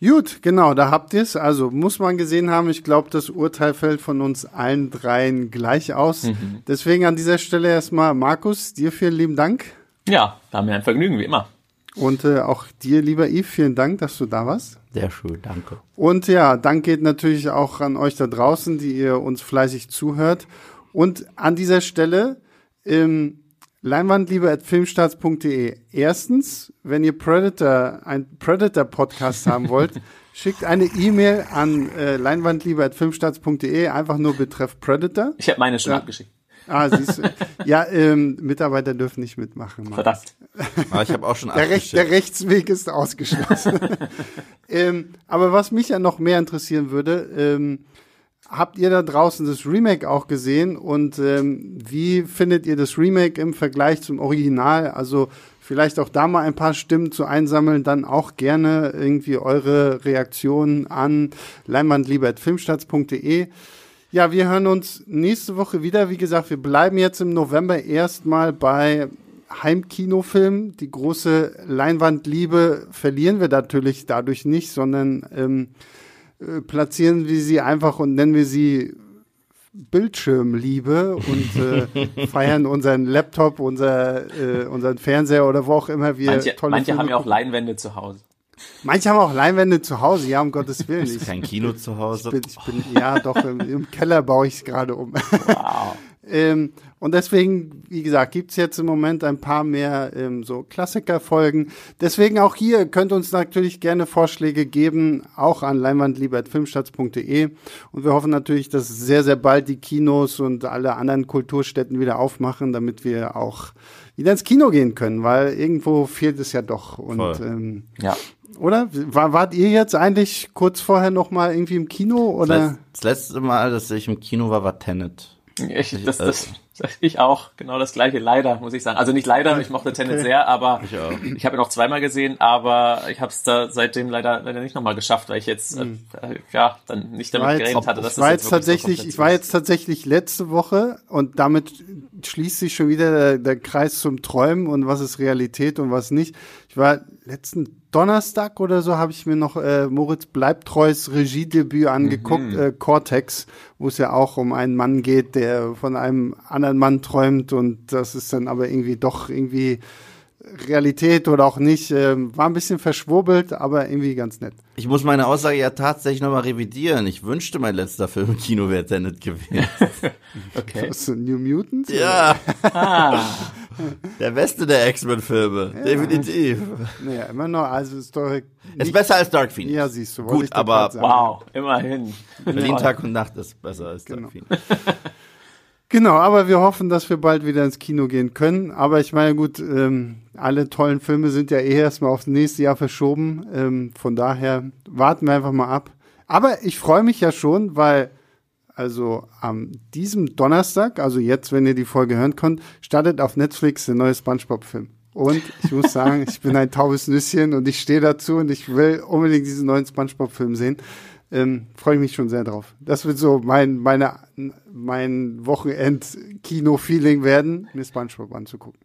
Gut, genau, da habt ihr es. Also muss man gesehen haben. Ich glaube, das Urteil fällt von uns allen dreien gleich aus. Deswegen an dieser Stelle erstmal, Markus, dir vielen lieben Dank. ja, war mir ein Vergnügen, wie immer. Und äh, auch dir, lieber Yves, vielen Dank, dass du da warst. Sehr schön, danke. Und ja, Dank geht natürlich auch an euch da draußen, die ihr uns fleißig zuhört. Und an dieser Stelle, ähm, leinwandliebe.filmstarts.de. Erstens, wenn ihr Predator, ein Predator-Podcast haben wollt, schickt eine E-Mail an äh, leinwandliebe.filmstarts.de, einfach nur betreff Predator. Ich habe meine schon Ja. abgeschickt. Ah, siehst du. Ja, ähm, Mitarbeiter dürfen nicht mitmachen. Mann. Verdammt. Aber ich habe auch schon Der, Rech abgeschickt. der Rechtsweg ist ausgeschlossen. ähm, aber was mich ja noch mehr interessieren würde, ähm, habt ihr da draußen das Remake auch gesehen und ähm, wie findet ihr das Remake im Vergleich zum Original? Also vielleicht auch da mal ein paar Stimmen zu einsammeln, dann auch gerne irgendwie eure Reaktionen an leinwandliebe.filmstarts.de. Ja, wir hören uns nächste Woche wieder. Wie gesagt, wir bleiben jetzt im November erstmal bei Heimkinofilm. Die große Leinwandliebe verlieren wir natürlich dadurch nicht, sondern ähm, äh, platzieren wir sie einfach und nennen wir sie Bildschirmliebe und äh, feiern unseren Laptop, unser, äh, unseren Fernseher oder wo auch immer wir Manche, tolle manche Filme haben ja auch. Leinwände zu Hause. Manche haben auch Leinwände zu Hause, ja, um Gottes Willen. Ich, Kein Kino zu Hause. bin, ich bin, ja, doch, im, im Keller baue ich es gerade um. Wow. Ähm, und deswegen, wie gesagt, gibt's jetzt im Moment ein paar mehr ähm, so Klassikerfolgen. Deswegen auch hier könnt ihr uns natürlich gerne Vorschläge geben, auch an leinwandliebertfilmstarts.de. Und wir hoffen natürlich, dass sehr, sehr bald die Kinos und alle anderen Kulturstätten wieder aufmachen, damit wir auch wieder ins Kino gehen können, weil irgendwo fehlt es ja doch. Und Voll. ähm, Ja. oder? War, wart ihr jetzt eigentlich kurz vorher noch mal irgendwie im Kino oder? Das letzte Mal, dass ich im Kino war, war Tenet. Ich, das, das, ich auch, genau das gleiche, leider, muss ich sagen. Also nicht leider, ich mochte Tenet sehr, aber Ich auch. ich habe ihn noch zweimal gesehen, aber ich habe es da seitdem leider, leider nicht nochmal geschafft, weil ich jetzt äh, äh, ja dann nicht damit jetzt, gerechnet hatte, dass ich das war jetzt jetzt so tatsächlich, komplett ich war jetzt tatsächlich letzte Woche und damit schließt sich schon wieder der, der Kreis zum Träumen und was ist Realität und was nicht. War letzten Donnerstag oder so habe ich mir noch äh, Moritz Bleibtreus Regiedebüt angeguckt, Mhm. äh, Cortex, wo es ja auch um einen Mann geht, der von einem anderen Mann träumt und das ist dann aber irgendwie doch irgendwie Realität oder auch nicht. Ähm, war ein bisschen verschwurbelt, aber irgendwie ganz nett. Ich muss meine Aussage ja tatsächlich nochmal revidieren. Ich wünschte, mein letzter Film im Kino wäre Tenet gewesen. Okay. Was, so New Mutants? ja, Ah, der beste der X-Men-Filme. Definitiv. Naja, immer noch, also ist doch Ist besser als Dark Phoenix. ja, siehst du. Gut, aber wow, immerhin. Berlin Tag und Nacht ist besser als Genau. Dark Phoenix. Genau, aber wir hoffen, dass wir bald wieder ins Kino gehen können. Aber ich meine, gut, ähm, alle tollen Filme sind ja eh erstmal aufs nächste Jahr verschoben. Ähm, von daher warten wir einfach mal ab. Aber ich freue mich ja schon, weil also am diesem Donnerstag, also jetzt, wenn ihr die Folge hören könnt, startet auf Netflix der neue SpongeBob-Film. Und ich muss sagen, ich bin ein taubes Nüsschen und ich stehe dazu und ich will unbedingt diesen neuen SpongeBob-Film sehen. Ähm, Freue ich mich schon sehr drauf. Das wird so mein, meine, mein Wochenend-Kino-Feeling werden, mir SpongeBob anzugucken.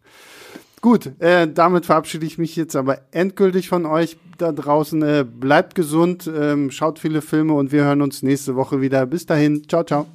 Gut, äh, damit verabschiede ich mich jetzt aber endgültig von euch da draußen. Äh, bleibt gesund, ähm, schaut viele Filme und wir hören uns nächste Woche wieder. Bis dahin, ciao, ciao.